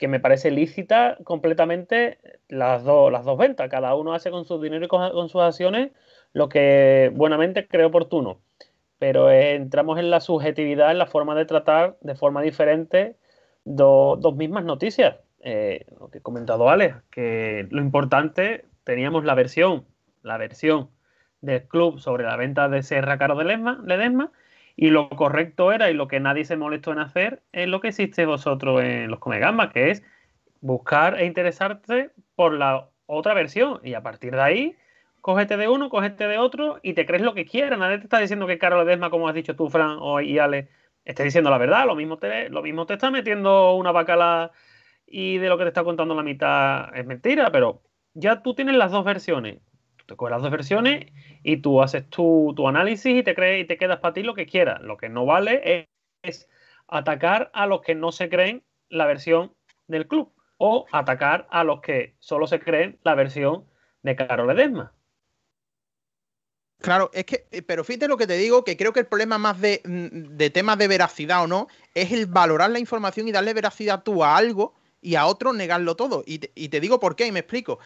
me parece lícita completamente las, dos las dos ventas. Cada uno hace con su dinero y con, sus acciones lo que buenamente cree oportuno. Pero entramos en la subjetividad, en la forma de tratar de forma diferente dos mismas noticias. Eh, lo que he comentado Alex, que lo importante, teníamos la versión, la versión del club sobre la venta de Serra Caro de Ledesma y lo correcto era y lo que nadie se molestó en hacer es lo que hiciste vosotros en los Comegambas, que es buscar e interesarte por la otra versión y a partir de ahí cógete de uno, cógete de otro y te crees lo que quieras. Nadie te está diciendo que Caro Ledesma, como has dicho tú, Fran y Ale, esté diciendo la verdad. Lo mismo te, lo mismo te está metiendo una bacala y de lo que te está contando la mitad es mentira, pero ya tú tienes las dos versiones te coges las dos versiones y tú haces tu, análisis y te crees y te quedas para ti lo que quieras. Lo que no vale es, atacar a los que no se creen la versión del club o atacar a los que solo se creen la versión de Carol Edesma. Claro, es que, eh, pero fíjate lo que te digo, que creo que el problema más de, mm, de temas de veracidad o no es el valorar la información y darle veracidad tú a algo y a otro negarlo todo. Y te, digo por qué, y me explico.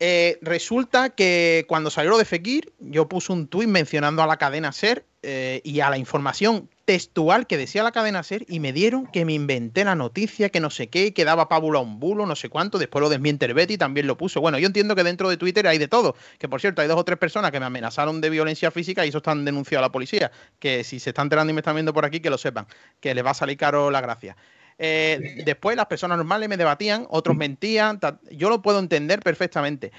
Eh, resulta que cuando salió lo de Fekir, yo puse un tuit mencionando a la cadena Ser eh, y a la información textual que decía la cadena Ser y me dieron que me inventé la noticia, que no sé qué, que daba pábula a un bulo, no sé cuánto. Después lo desmiente Betty también lo puso. Bueno, yo entiendo que dentro de Twitter hay de todo. Que por cierto, hay dos o tres personas que me amenazaron de violencia física y eso están denunciado a la policía. Que si se están enterando y me están viendo por aquí, que lo sepan. Que les va a salir caro la gracia. Eh, después las personas normales me debatían, otros mentían. Yo lo puedo entender perfectamente.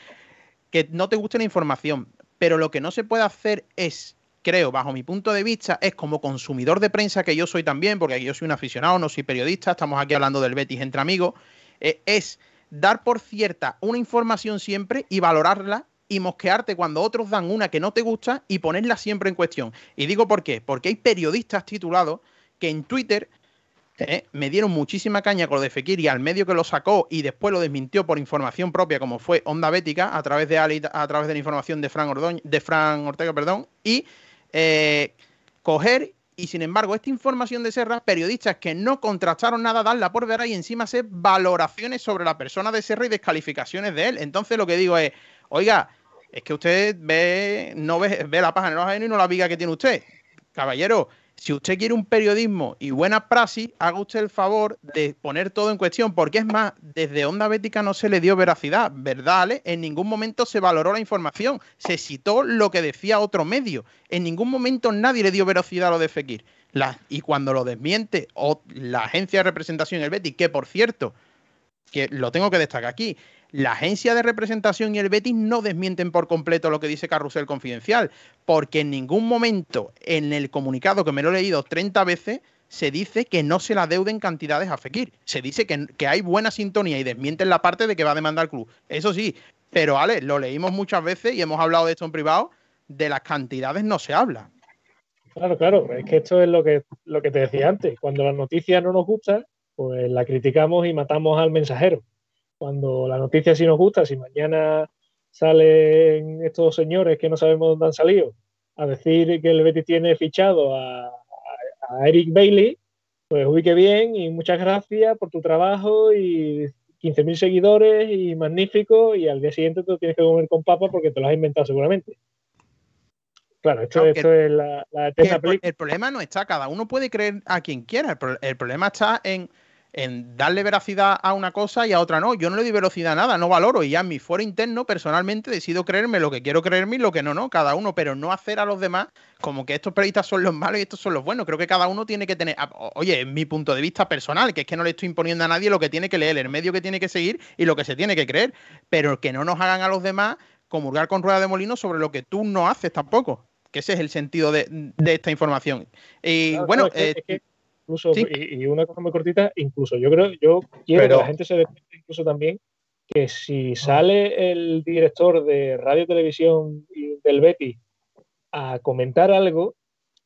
Que no te guste la información, pero lo que no se puede hacer es, creo, bajo mi punto de vista, es como consumidor de prensa, que yo soy también, porque yo soy un aficionado, no soy periodista, estamos aquí hablando del Betis entre amigos, eh, es dar por cierta una información siempre y valorarla y mosquearte cuando otros dan una que no te gusta y ponerla siempre en cuestión. Y digo por qué, porque hay periodistas titulados que en Twitter ¿eh? me dieron muchísima caña con lo de Fekir y al medio que lo sacó y después lo desmintió por información propia, como fue Onda Bética, a través de Ali, a través de la información de Fran, de Fran Ortega, perdón, y eh, coger y sin embargo, esta información de Serra, periodistas que no contrastaron nada, darla por ver y encima hacer valoraciones sobre la persona de Serra y descalificaciones de él. Entonces lo que digo es, oiga, es que usted ve, no ve, ve la página no y no la viga que tiene usted. Caballero, si usted quiere un periodismo y buena praxis, haga usted el favor de poner todo en cuestión, porque es más, desde Onda Bética no se le dio veracidad, ¿verdad, Ale? En ningún momento se valoró la información, se citó lo que decía otro medio, en ningún momento nadie le dio veracidad a lo de Fekir. y cuando lo desmiente o la agencia de representación, el Betis, que por cierto, que lo tengo que destacar aquí, la agencia de representación y el Betis no desmienten por completo lo que dice Carrusel Confidencial, porque en ningún momento en el comunicado, que me lo he leído 30 veces, se dice que no se la deuden cantidades a Fekir. Se dice que, que hay buena sintonía y desmienten la parte de que va a demandar el club. Eso sí, pero Ale, lo leímos muchas veces y hemos hablado de esto en privado, de las cantidades no se habla. Claro, claro, es que esto es lo que, lo que te decía antes. Cuando la noticia no nos gusta, pues la criticamos y matamos al mensajero cuando la noticia sí nos gusta, si mañana salen estos señores que no sabemos dónde han salido a decir que el Betis tiene fichado a, Eric Bailey, pues ubique bien y muchas gracias por tu trabajo y 15.000 seguidores y magnífico y al día siguiente te lo tienes que comer con papa porque te lo has inventado seguramente. Claro, esto, es la, el, el, problema no está, cada uno puede creer a quien quiera, el problema está en en darle veracidad a una cosa y a otra no. Yo no le doy velocidad a nada, no valoro. Y ya en mi fuero interno, personalmente, decido creerme lo que quiero creerme y lo que no, no, cada uno, pero no hacer a los demás como que estos periodistas son los malos y estos son los buenos. Creo que cada uno tiene que tener, ah, oye, en mi punto de vista personal, que es que no le estoy imponiendo a nadie lo que tiene que leer, el medio que tiene que seguir y lo que se tiene que creer, pero que no nos hagan a los demás comulgar con rueda de molino sobre lo que tú no haces tampoco. Que ese es el sentido de, esta información. Y bueno, eh, incluso, y, una cosa muy cortita, incluso yo creo, yo quiero que la gente se dé incluso también que si sale el director de radio, televisión y del Betty a comentar algo,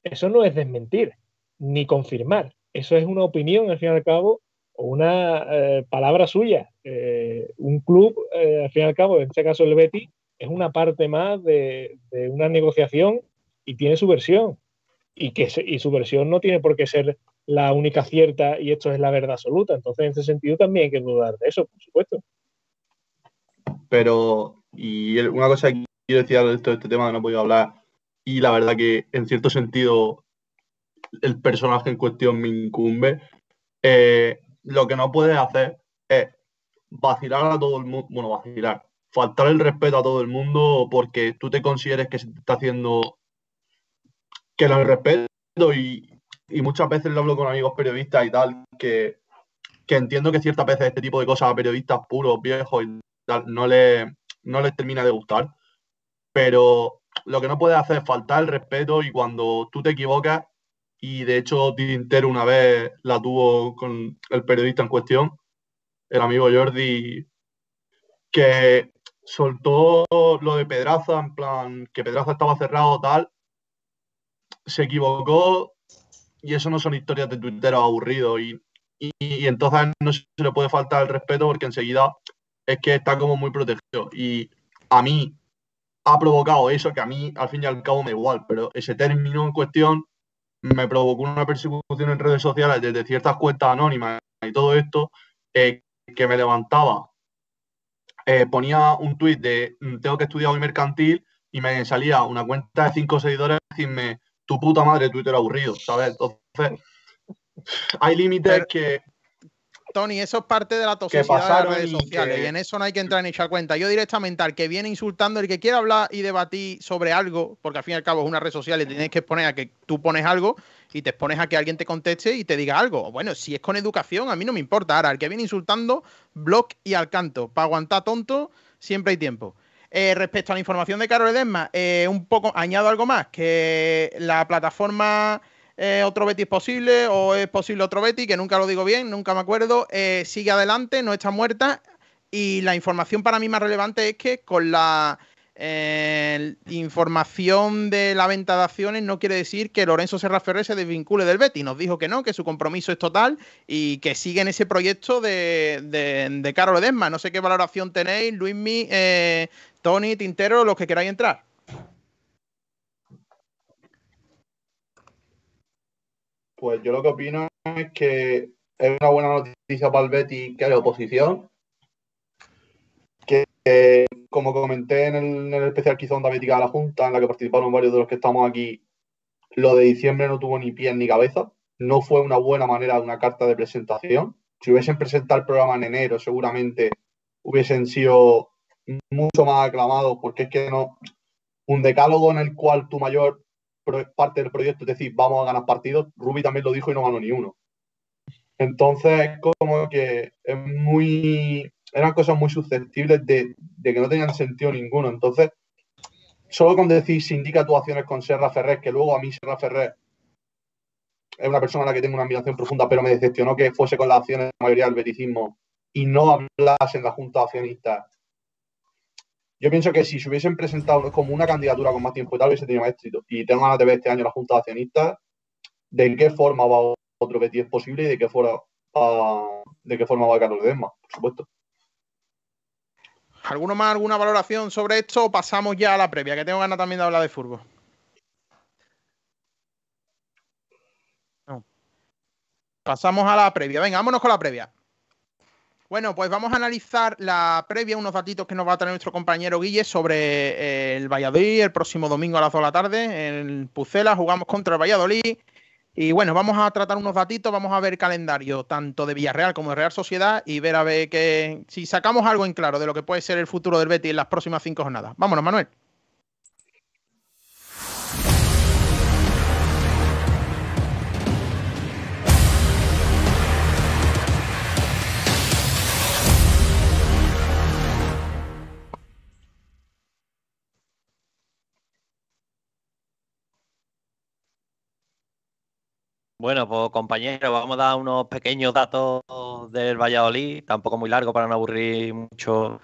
eso no es desmentir ni confirmar. Eso es una opinión, al fin y al cabo, o una eh, palabra suya. Eh, un club, eh, al fin y al cabo, en este caso el Betty, es una parte más de, de una negociación y tiene su versión. Y, que y su versión no tiene por qué ser la única cierta y esto es la verdad absoluta. Entonces, en ese sentido también hay que dudar de eso, por supuesto. Pero, y una cosa que quiero decir de este, este tema no he podido hablar, y la verdad que en cierto sentido el personaje en cuestión me incumbe, eh, lo que no puedes hacer es vacilar a todo el mundo, bueno, vacilar, faltar el respeto a todo el mundo porque tú te consideres que se te está haciendo que lo respeto y, y muchas veces lo hablo con amigos periodistas y tal, que, entiendo que ciertas veces este tipo de cosas a periodistas puros, viejos y tal, no, le, no les termina de gustar. Pero lo que no puedes hacer es faltar el respeto y cuando tú te equivocas, y de hecho Tintero una vez la tuvo con el periodista en cuestión, el amigo Jordi, que soltó lo de Pedraza, en plan, que Pedraza estaba cerrado tal, se equivocó y eso no son historias de Twitter aburridos y, y, entonces no se le puede faltar el respeto porque enseguida es que está como muy protegido y a mí ha provocado eso que a mí al fin y al cabo me igual, pero ese término en cuestión me provocó una persecución en redes sociales desde ciertas cuentas anónimas y todo esto eh, que me levantaba. Eh, ponía un tuit de tengo que estudiar hoy mercantil y me salía una cuenta de cinco seguidores decirme tu puta madre Twitter aburrido, ¿sabes? Entonces, hay límites que... Tony, eso es parte de la toxicidad de las redes sociales y en eso no hay que entrar en echar cuenta. Yo directamente al que viene insultando, el que quiera hablar y debatir sobre algo, porque al fin y al cabo es una red social y tienes que exponer a que tú pones algo y te expones a que alguien te conteste y te diga algo. Bueno, si es con educación, a mí no me importa. Ahora, el que viene insultando, blog y al canto. Para aguantar tonto, siempre hay tiempo. Eh, respecto a la información de Carol Edesma, eh, un poco añado algo más, que la plataforma eh, Otro Betty es posible o es posible Otro Betty, que nunca lo digo bien, nunca me acuerdo, sigue adelante, no está muerta y la información para mí más relevante es que con la eh, información de la venta de acciones no quiere decir que Lorenzo Serra Ferrer se desvincule del Betty. Nos dijo que no, que su compromiso es total y que sigue en ese proyecto de, de, de Edesma. No sé qué valoración tenéis, Luismi, eh, Tony, Tintero, los que queráis entrar. Pues yo lo que opino es que es una buena noticia para el Betty que hay oposición. Que como comenté en el, especial que hizo Onda Bética a la Junta, en la que participaron varios de los que estamos aquí, lo de diciembre no tuvo ni pies ni cabeza. No fue una buena manera de una carta de presentación. Si hubiesen presentado el programa en enero, seguramente hubiesen sido mucho más aclamados, porque es que no. Un decálogo en el cual tu mayor parte del proyecto es decir, vamos a ganar partidos, Ruby también lo dijo y no ganó ni uno. Entonces, como que es muy eran cosas muy susceptibles de, que no tenían sentido ninguno. Entonces, solo con decir si indica actuaciones con Serra Ferrer, que luego a mí Serra Ferrer es una persona a la que tengo una admiración profunda, pero me decepcionó que fuese con las acciones de la mayoría del beticismo y no hablase en la Junta de Accionistas. Yo pienso que si se hubiesen presentado como una candidatura con más tiempo y tal, hubiese tenido más éxito. Y tengo ganas de ver este año la Junta de Accionistas de qué forma va otro Betis es posible y de qué forma, de qué forma va Carlos Desma, por supuesto. ¿Alguno más, alguna valoración sobre esto o pasamos ya a la previa? Que tengo ganas también de hablar de fútbol. Pasamos a la previa. Venga, vámonos con la previa. Bueno, pues vamos a analizar la previa, unos datitos que nos va a traer nuestro compañero Guille sobre eh, el Valladolid el próximo domingo a las 2 de la tarde. En Pucela jugamos contra el Valladolid. Y bueno, vamos a tratar unos datitos, vamos a ver calendario tanto de Villarreal como de Real Sociedad y ver a ver que si sacamos algo en claro de lo que puede ser el futuro del Betis en las próximas cinco jornadas. Vámonos, Manuel. Bueno, pues compañeros, vamos a dar unos pequeños datos del Valladolid, tampoco muy largo para no aburrir mucho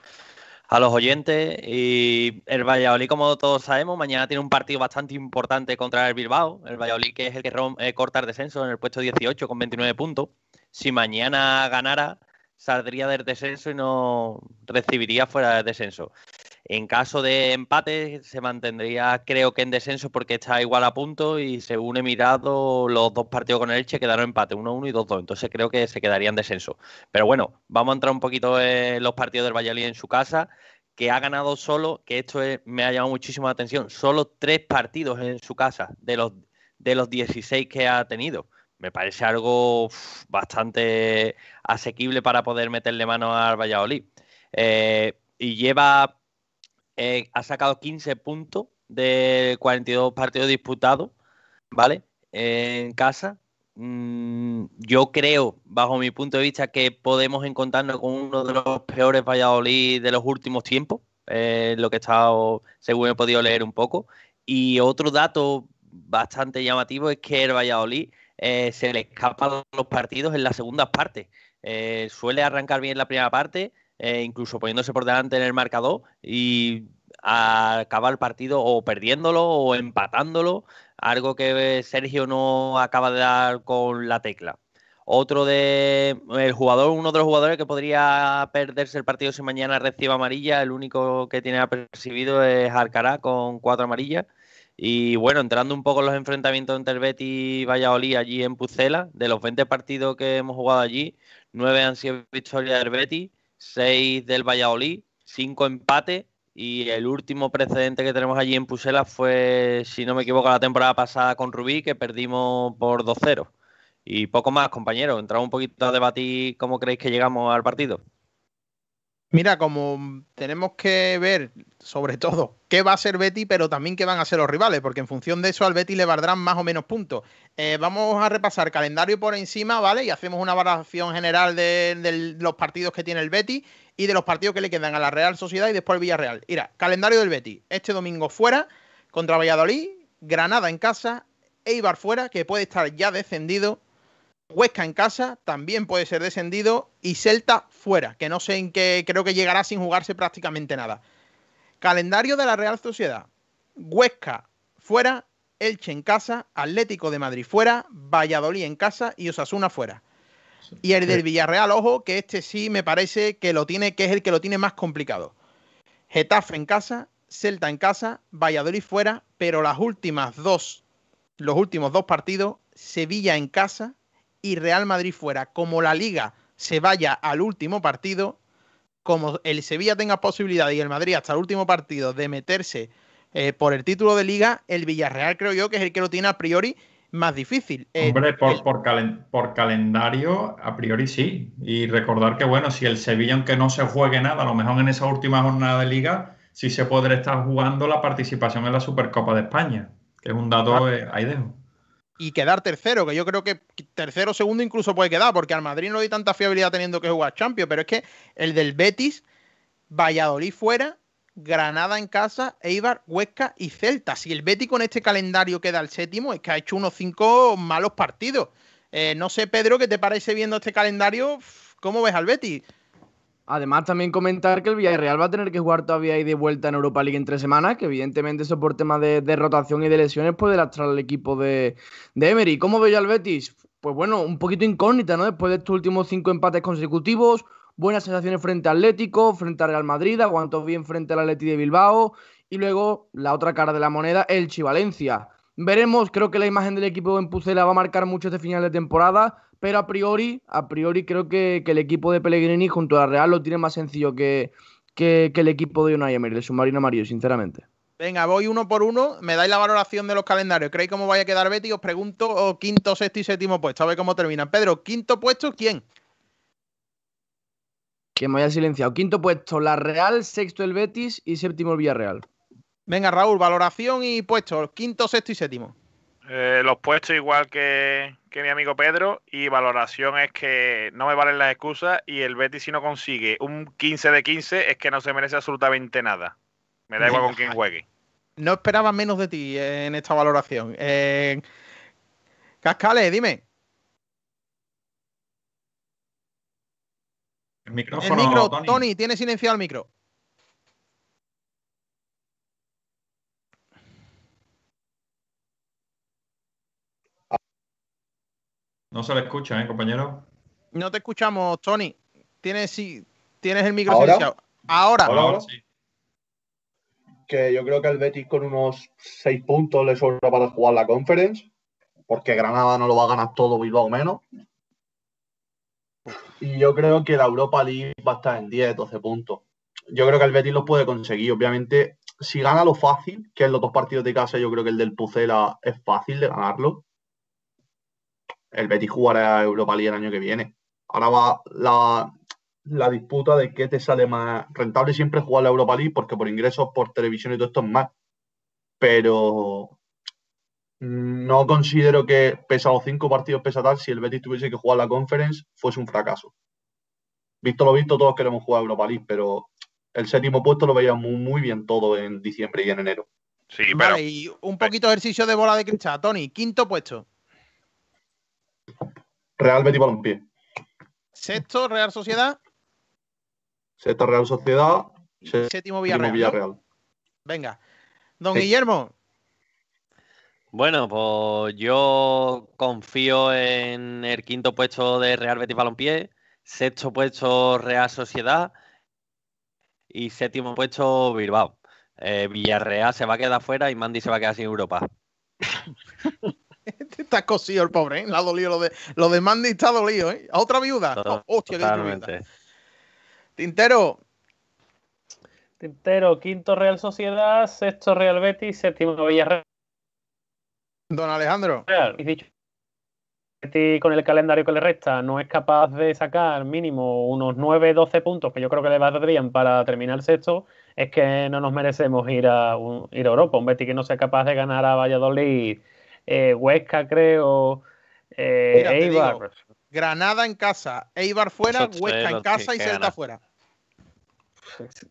a los oyentes. Y el Valladolid, como todos sabemos, mañana tiene un partido bastante importante contra el Bilbao. El Valladolid, que es el que eh, corta el descenso en el puesto 18 con 29 puntos. Si mañana ganara, saldría del descenso y no recibiría fuera del descenso. En caso de empate, se mantendría, creo que en descenso, porque está igual a punto y según he mirado, los dos partidos con el Elche quedaron empate, 1-1 y 2-2. Entonces creo que se quedaría en descenso. Pero bueno, vamos a entrar un poquito en los partidos del Valladolid en su casa, que ha ganado solo, que esto me ha llamado muchísimo la atención, solo tres partidos en su casa de los, de los 16 que ha tenido me parece algo bastante asequible para poder meterle mano al Valladolid. Eh, y lleva eh, ha sacado 15 puntos de 42 partidos disputados, ¿vale? en casa. Mm, yo creo, bajo mi punto de vista, que podemos encontrarnos con uno de los peores Valladolid de los últimos tiempos, eh, lo que he estado, según he podido leer un poco. Y otro dato bastante llamativo es que el Valladolid eh, se le escapan los partidos en las segundas partes. suele arrancar bien la primera parte, eh, incluso poniéndose por delante en el marcador y acabar el partido o perdiéndolo o empatándolo, algo que Sergio no acaba de dar con la tecla. Otro de el jugador, uno de los jugadores que podría perderse el partido si mañana recibe amarilla, el único que tiene apercibido es Alcará con cuatro amarillas. Y bueno, entrando un poco en los enfrentamientos entre el Betis y Valladolid allí en Pucela, de los 20 partidos que hemos jugado allí, nueve han sido victorias del Betis 6 del Valladolid, 5 empates y el último precedente que tenemos allí en Pusela fue, si no me equivoco, la temporada pasada con Rubí, que perdimos por 2-0. Y poco más, compañeros. Entramos un poquito a debatir cómo creéis que llegamos al partido. Mira, como tenemos que ver sobre todo qué va a ser Betty, pero también qué van a ser los rivales, porque en función de eso al Betty le valdrán más o menos puntos. Eh, vamos a repasar calendario por encima, ¿vale? Y hacemos una valoración general de, los partidos que tiene el Betty y de los partidos que le quedan a la Real Sociedad y después al Villarreal. Mira, calendario del Betty. Este domingo fuera contra Valladolid, Granada en casa, Eibar fuera, que puede estar ya descendido, Huesca en casa también puede ser descendido y Celta fuera, que no sé en qué, creo que llegará sin jugarse prácticamente nada. Calendario de la Real Sociedad. Huesca fuera, Elche en casa, Atlético de Madrid fuera, Valladolid en casa y Osasuna fuera. Y el del Villarreal, ojo, que este sí me parece que lo tiene, que es el que lo tiene más complicado. Getafe en casa, Celta en casa, Valladolid fuera, pero las últimas dos, los últimos dos partidos, Sevilla en casa y Real Madrid fuera, como la liga se vaya al último partido, como el Sevilla tenga posibilidad y el Madrid hasta el último partido de meterse eh, por el título de liga, el Villarreal creo yo que es el que lo tiene a priori más difícil. Eh, Hombre, por, por, calendario, a priori sí. Y recordar que, bueno, si el Sevilla, aunque no se juegue nada, a lo mejor en esa última jornada de liga, sí se podrá estar jugando la participación en la Supercopa de España, que es un dato, eh, ahí dejo y quedar tercero, que yo creo que tercero segundo incluso puede quedar, porque al Madrid no doy tanta fiabilidad teniendo que jugar Champions, pero es que el del Betis, Valladolid fuera, Granada en casa, Eibar, Huesca y Celta. Si el Betis con este calendario queda al séptimo, es que ha hecho unos cinco malos partidos. Eh, no sé, Pedro, ¿qué te parece viendo este calendario? ¿Cómo ves al Betis? Además, también comentar que el Villarreal va a tener que jugar todavía ahí de vuelta en Europa League en tres semanas, que evidentemente eso por temas de, rotación y de lesiones puede lastrar al equipo de, Emery. ¿Cómo veis al Betis? Pues bueno, un poquito incógnita, ¿no? Después de estos últimos cinco empates consecutivos, buenas sensaciones frente a Atlético, frente a Real Madrid, aguantó bien frente al Atleti de Bilbao, y luego la otra cara de la moneda, el Valencia. Veremos, creo que la imagen del equipo en Pucela va a marcar mucho este final de temporada pero a priori, a priori creo que, el equipo de Pellegrini junto a la Real lo tiene más sencillo que, que, el equipo de Unai Emery, el submarino amarillo, sinceramente. Venga, voy uno por uno. Me dais la valoración de los calendarios. ¿Creéis cómo vaya a quedar Betty? Os pregunto oh, quinto, sexto y séptimo puesto. A ver cómo terminan. Pedro, quinto puesto, ¿quién? Que me haya silenciado. Quinto puesto, la Real, sexto el Betis y séptimo el Villarreal. Venga, Raúl, valoración y puestos. Quinto, sexto y séptimo. Eh, los puestos igual que, que mi amigo Pedro y valoración es que no me valen las excusas y el Betis si no consigue un 15 de 15 es que no se merece absolutamente nada. Me da igual con quién juegue. No esperaba menos de ti en esta valoración. Eh, Cascales, dime. El El micrófono, micro, Tony. Tony, tiene silenciado el micro. No se le escucha, ¿eh, compañero? No te escuchamos, Tony. Tienes, sí, tienes el micro ¿Ahora? silenciado. Ahora. Sí. Que yo creo que el Betis con unos 6 puntos le sobra para jugar la Conference, porque Granada no lo va a ganar todo, Bilbao menos. Y yo creo que la Europa League va a estar en 10, 12 puntos. Yo creo que el Betis lo puede conseguir. Obviamente, si gana lo fácil, que es los dos partidos de casa, yo creo que el del Pucela es fácil de ganarlo. El Betis jugará Europa League el año que viene. Ahora va la, la disputa de qué te sale más rentable siempre jugar la Europa League, porque por ingresos por televisión y todo esto es más. Pero no considero que, los cinco partidos pesa tal, si el Betis tuviese que jugar la Conference, fuese un fracaso. Visto lo visto, todos queremos jugar Europa League, pero el séptimo puesto lo veía muy, muy bien todo en diciembre y en enero. Sí, pero Vale, y un poquito de ejercicio de bola de cristal. Tony, quinto puesto. Real Betis Balompié. Sexto, Real Sociedad. Sexta Real Sociedad. Séptimo Séptimo Villarreal. Venga. Don Sí. Guillermo. Bueno, pues yo confío en el quinto puesto de Real Betis Balompié, sexto puesto Real Sociedad y séptimo puesto Bilbao. Eh, Villarreal se va a quedar fuera y Mandy se va a quedar sin Europa. *laughs* *laughs* Está cosido el pobre, ¿eh? Le ha dolido lo de, lo de Mandy está dolido, ¿eh? ¿A otra viuda? Todo- Oh, hostia, qué viuda. Totalmente. Tintero. Tintero, quinto Real Sociedad, sexto Real Betis, séptimo Villarreal. Don Alejandro. Y dicho, con el calendario que le resta no es capaz de sacar mínimo unos 9-12 puntos que yo creo que le valdrían para terminar sexto, es que no nos merecemos ir a, un- ir a Europa. Un Betis que no sea capaz de ganar a Valladolid, eh, Huesca creo, eh, Mira, Eibar. digo, Granada en casa, Eibar fuera, Huesca en casa y Celta fuera.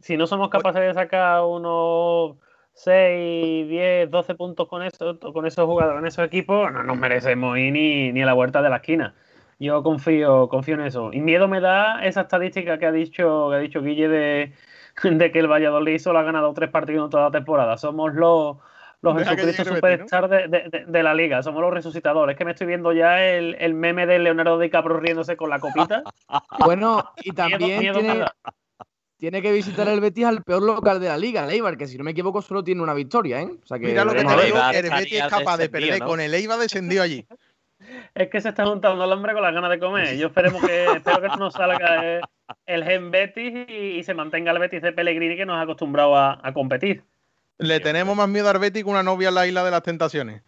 Si no somos capaces de sacar unos 6, 10, 12 puntos con, eso, con esos jugadores, con esos equipos, no nos merecemos ir ni, ni a la vuelta de la esquina. Yo confío, confío en eso. Y miedo me da esa estadística que ha dicho, que ha dicho Guille de, de que el Valladolid solo ha ganado tres partidos en toda la temporada. Somos los, los Deja Jesucristo superstar de, de- de- de la liga. Somos los resucitadores. Es que me estoy viendo ya el, el meme de Leonardo DiCaprio riéndose con la copita. *laughs* Bueno, y también miedo tiene, que visitar el Betis al peor local de la liga, el Eibar, que si no me equivoco solo tiene una victoria, ¿eh? O sea que Mira lo que te digo, el Betis es capaz de perder ¿no? con el Eibar descendido allí. *laughs* Es que se está juntando el hambre con las ganas de comer. Yo esperemos que, espero que no nos salga el Gen Betis y, y se mantenga el Betis de Pellegrini que nos ha acostumbrado a, a competir. Le tenemos más miedo al Betis que una novia en la isla de las tentaciones.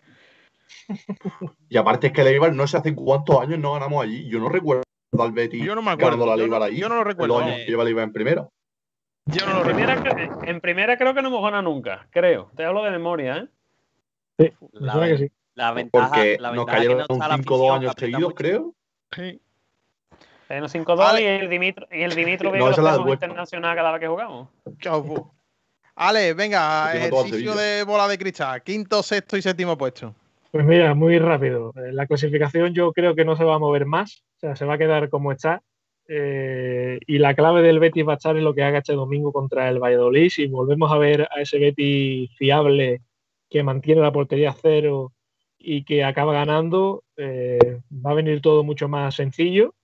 Y aparte es que el Eibar no sé hace cuántos años no ganamos allí. Yo no recuerdo al Betis Yo no me ganando acuerdo. la Eibar allí. yo no lo recuerdo. los años que lleva el Eibar en primera. Yo no lo En primera, recuerdo. cre- en primera creo que no hemos ganado nunca, creo. Te hablo de memoria, ¿eh? Sí, La, que sí. la ventaja, Porque la nos ventaja cayeron que no está la 5 dos afición, años que aprieta seguidos, creo. Sí. Tenemos 5-2 Vale. y el Dimitro, y el Dimitro No, que lo es la internacional cada vez que jugamos. Chao, fu. Ale, venga, ejercicio de bola de cristal. Quinto, sexto y séptimo puesto. Pues mira, muy rápido. Eh, La clasificación yo creo que no se va a mover más, o sea, se va a quedar como está. Eh, y la clave del Betis va a estar en lo que haga este domingo contra el Valladolid. Si volvemos a ver a ese Betis fiable que mantiene la portería a cero y que acaba ganando, eh, va a venir todo mucho más sencillo.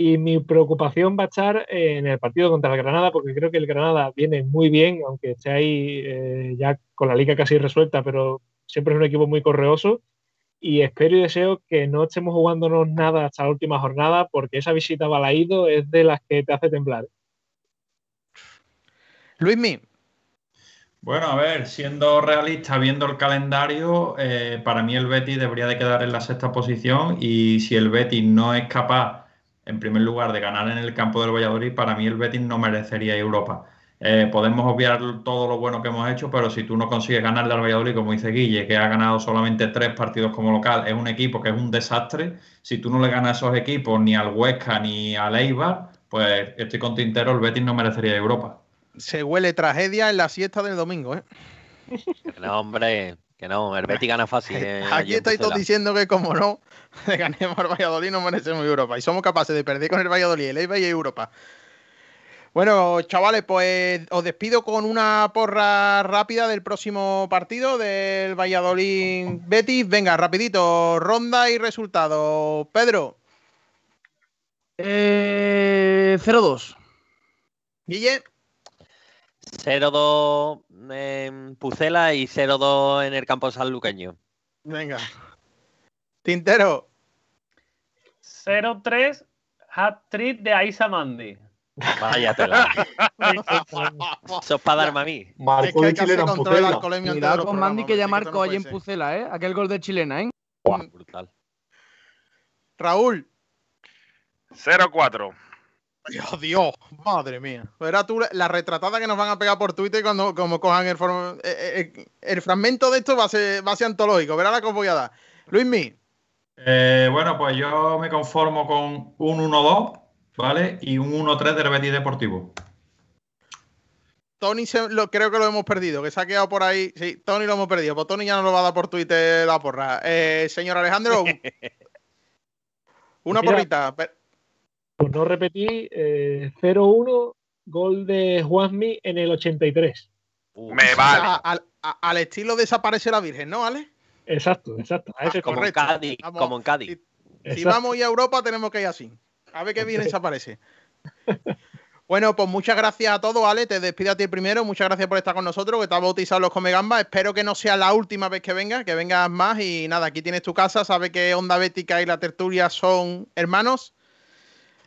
Y mi preocupación va a estar en el partido contra el Granada, porque creo que el Granada viene muy bien, aunque esté ahí eh, ya con la liga casi resuelta, pero siempre es un equipo muy correoso. Y espero y deseo que no estemos jugándonos nada hasta la última jornada, porque esa visita a Balaído es de las que te hace temblar. Luismi, Bueno, a ver, siendo realista, viendo el calendario, eh, para mí el Betis debería de quedar en la sexta posición y si el Betis no es capaz, en primer lugar, de ganar en el campo del Valladolid, para mí el Betis no merecería Europa. Eh, podemos obviar todo lo bueno que hemos hecho, pero si tú no consigues ganarle al Valladolid, como dice Guille, que ha ganado solamente tres partidos como local, es un equipo que es un desastre. Si tú no le ganas a esos equipos, ni al Huesca ni al Eibar, pues estoy con Tintero, el Betis no merecería Europa se huele tragedia en la siesta del domingo, ¿eh? *laughs* No, hombre, que no, el Betis gana fácil. *laughs* Eh, Aquí estáis todos diciendo que como no *laughs* le ganemos al Valladolid no merecemos Europa y somos capaces de perder con el Valladolid, el Eibar y Europa. Bueno, chavales, pues os despido con una porra rápida del próximo partido del Valladolid Betis. Venga, rapidito, ronda y resultado. Pedro. Eh, 0-2. Guille. 0-2 en Pucela y 0-2 en el campo sanluqueño. Venga. Tintero. 0-3 hat-trick de Aisa Mandi. Vaya tela. *laughs* Eso es para darme a mí. Marco de chilena en Pucela. Cuidado con Mandi que ya marcó allí en Pucela, ¿eh? Aquel gol de chilena, ¿eh? brutal. Raúl. 0-4. Dios, Dios, madre mía. Verás tú la retratada que nos van a pegar por Twitter cuando como cojan el, eh, eh, eh, el, fragmento de esto va a ser, va a ser antológico. Verá la que os voy a dar. Luismi. bueno, pues yo me conformo con un 1-2, ¿vale? Y un 1-3 de Betis Deportivo. Tony lo, creo que lo hemos perdido, que se ha quedado por ahí. Sí, Tony lo hemos perdido. Pues Tony ya no lo va a dar por Twitter la porra. señor Alejandro, *laughs* una porrita. Pues no repetí, 0-1, gol de Juanmi en el 83. Me vale. al, estilo desaparece la Virgen, ¿no, Ale? Exacto, exacto. Ah, como, en Cádiz, como en Cádiz. Si, vamos a Europa, tenemos que ir así. A ver qué bien desaparece. Bueno, pues muchas gracias a todos, Ale. Te despido a ti primero. Muchas gracias por estar con nosotros, que te has bautizado los Comegambas. Espero que no sea la última vez que vengas, que vengas más. Y nada, aquí tienes tu casa. Sabe que Onda Bética y la Tertulia son hermanos.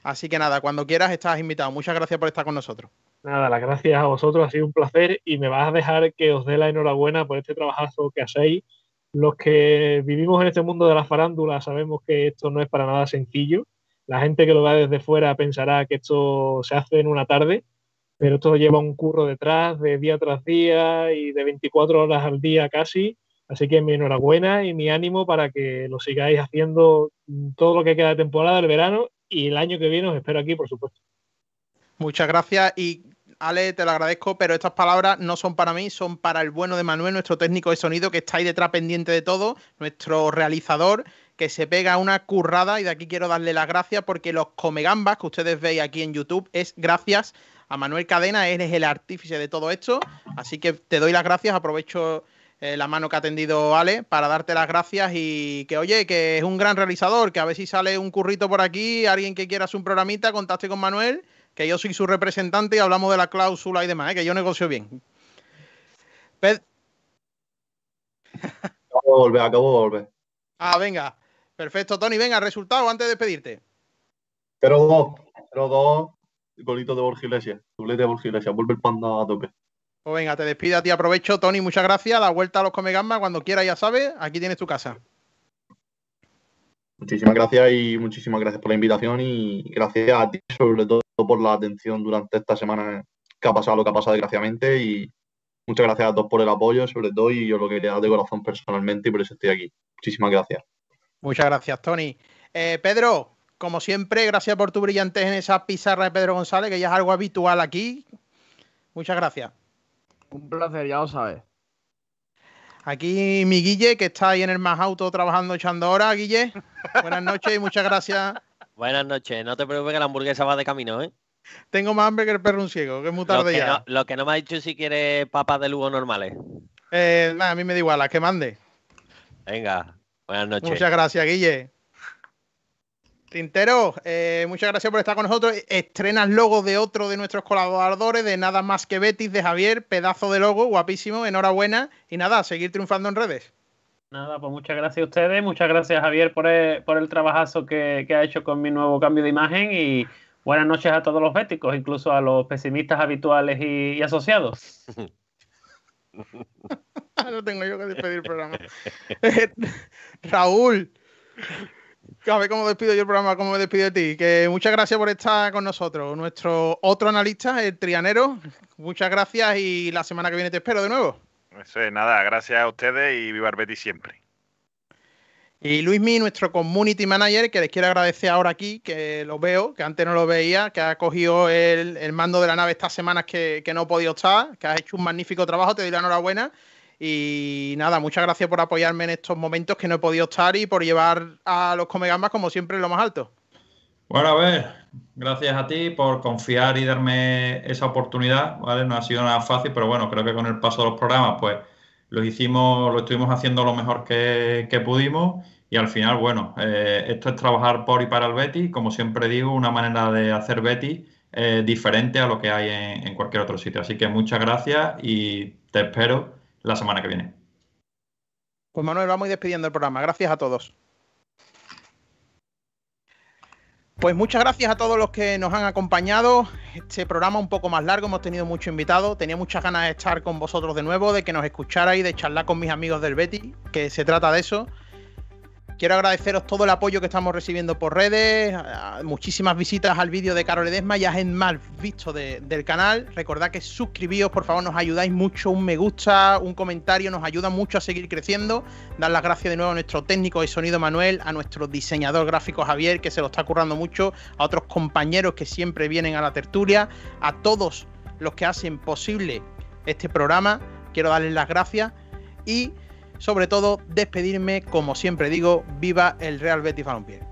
Así que nada, cuando quieras estás invitado. Muchas gracias por estar con nosotros. Nada, las gracias a vosotros, ha sido un placer y me vas a dejar que os dé la enhorabuena por este trabajazo que hacéis. Los que vivimos en este mundo de la farándula sabemos que esto no es para nada sencillo. La gente que lo ve desde fuera pensará que esto se hace en una tarde, pero esto lleva un curro detrás de día tras día y de 24 horas al día casi. Así que mi enhorabuena y mi ánimo para que lo sigáis haciendo todo lo que queda de temporada del verano y el año que viene os espero aquí, por supuesto. Muchas gracias y Ale, te lo agradezco, pero estas palabras no son para mí, son para el bueno de Manuel, nuestro técnico de sonido que está ahí detrás pendiente de todo, nuestro realizador que se pega una currada y de aquí quiero darle las gracias porque los comegambas que ustedes veis aquí en YouTube es gracias a Manuel Cadena, él es el artífice de todo esto, así que te doy las gracias, aprovecho eh, la mano que ha atendido Ale para darte las gracias y que, oye, que es un gran realizador, que a ver si sale un currito por aquí, alguien que quiera hacer un programita, contacte con Manuel, que yo soy su representante y hablamos de la cláusula y demás, ¿eh? que yo negocio bien. *laughs* Acabo de volver, acabo de volver. Ah, venga. Perfecto, Tony. Venga, resultado antes de despedirte. 0-2. 0-2. Golito de Borja Iglesias. Doblete de Borja Iglesias. Vuelve el panda a tope. Pues venga, te despido a ti, aprovecho. Tony, muchas gracias. La vuelta a los Comegamba, cuando quieras, ya sabes, aquí tienes tu casa. Muchísimas gracias y muchísimas gracias por la invitación y gracias a ti sobre todo por la atención durante esta semana que ha pasado lo que ha pasado desgraciadamente y muchas gracias a todos por el apoyo sobre todo y yo lo quería dar de corazón personalmente y por eso estoy aquí. Muchísimas gracias. Muchas gracias, Tony. Eh, Pedro, como siempre, gracias por tu brillantez en esa pizarra de Pedro González, que ya es algo habitual aquí. Muchas gracias. Un placer, ya lo sabes. Aquí mi Guille, que está ahí en el más auto trabajando echando horas. Guille, *laughs* buenas noches y muchas gracias. Buenas noches, no te preocupes que la hamburguesa va de camino, ¿eh? Tengo más hambre que el perro un ciego, que es muy tarde ya. lo que no me ha dicho es si quiere papas de Lugo normales. Eh, a mí me da igual, las que mande. Venga, buenas noches. Muchas gracias, Guille. Tintero, eh, muchas gracias por estar con nosotros. Estrenas logo de otro de nuestros colaboradores, de Nada Más que Betis, de Javier. Pedazo de logo, guapísimo, enhorabuena. Y nada, seguir triunfando en redes. Nada, pues muchas gracias a ustedes. Muchas gracias, Javier, por el, por el trabajazo que, ha hecho con mi nuevo cambio de imagen. Y buenas noches a todos los béticos, incluso a los pesimistas habituales y asociados. *laughs* no tengo yo que despedir el programa. *laughs* Eh, Raúl, a ver cómo despido yo el programa, cómo me despido de ti. Que muchas gracias por estar con nosotros. Nuestro otro analista, el Trianero. Muchas gracias y la semana que viene te espero de nuevo. Eso es nada, gracias a ustedes y viva el Betis siempre. Y Luismi, nuestro community manager, que les quiero agradecer ahora aquí, que lo veo, que antes no lo veía, que ha cogido el, el mando de la nave estas semanas que, que no he podido estar, que has hecho un magnífico trabajo, te doy la enhorabuena. Y nada, muchas gracias por apoyarme en estos momentos que no he podido estar y por llevar a los Comegambas, como siempre, lo más alto. Bueno, a ver, gracias a ti por confiar y darme esa oportunidad, ¿vale? No ha sido nada fácil, pero bueno, creo que con el paso de los programas, pues lo hicimos, lo estuvimos haciendo lo mejor que, pudimos y al final, bueno, eh, esto es trabajar por y para el Betty, como siempre digo, una manera de hacer Betty diferente a lo que hay en, cualquier otro sitio. Así que muchas gracias y te espero la semana que viene. Pues Manuel, vamos a despidiendo el programa. Gracias a todos. Pues muchas gracias a todos los que nos han acompañado. Este programa un poco más largo, hemos tenido muchos invitados. Tenía muchas ganas de estar con vosotros de nuevo, de que nos escucharais, de charlar con mis amigos del Betty, que se trata de eso. Quiero agradeceros todo el apoyo que estamos recibiendo por redes, muchísimas visitas al vídeo de Carol Edesma, ya es más visto de, del canal. Recordad que suscribíos, por favor, nos ayudáis mucho. Un me gusta, un comentario, nos ayuda mucho a seguir creciendo. Dar las gracias de nuevo a nuestro técnico de sonido Manuel, a nuestro diseñador gráfico Javier, que se lo está currando mucho, a otros compañeros que siempre vienen a la tertulia, a todos los que hacen posible este programa. Quiero darles las gracias y sobre todo despedirme, como siempre digo, viva el Real Betis Balompié.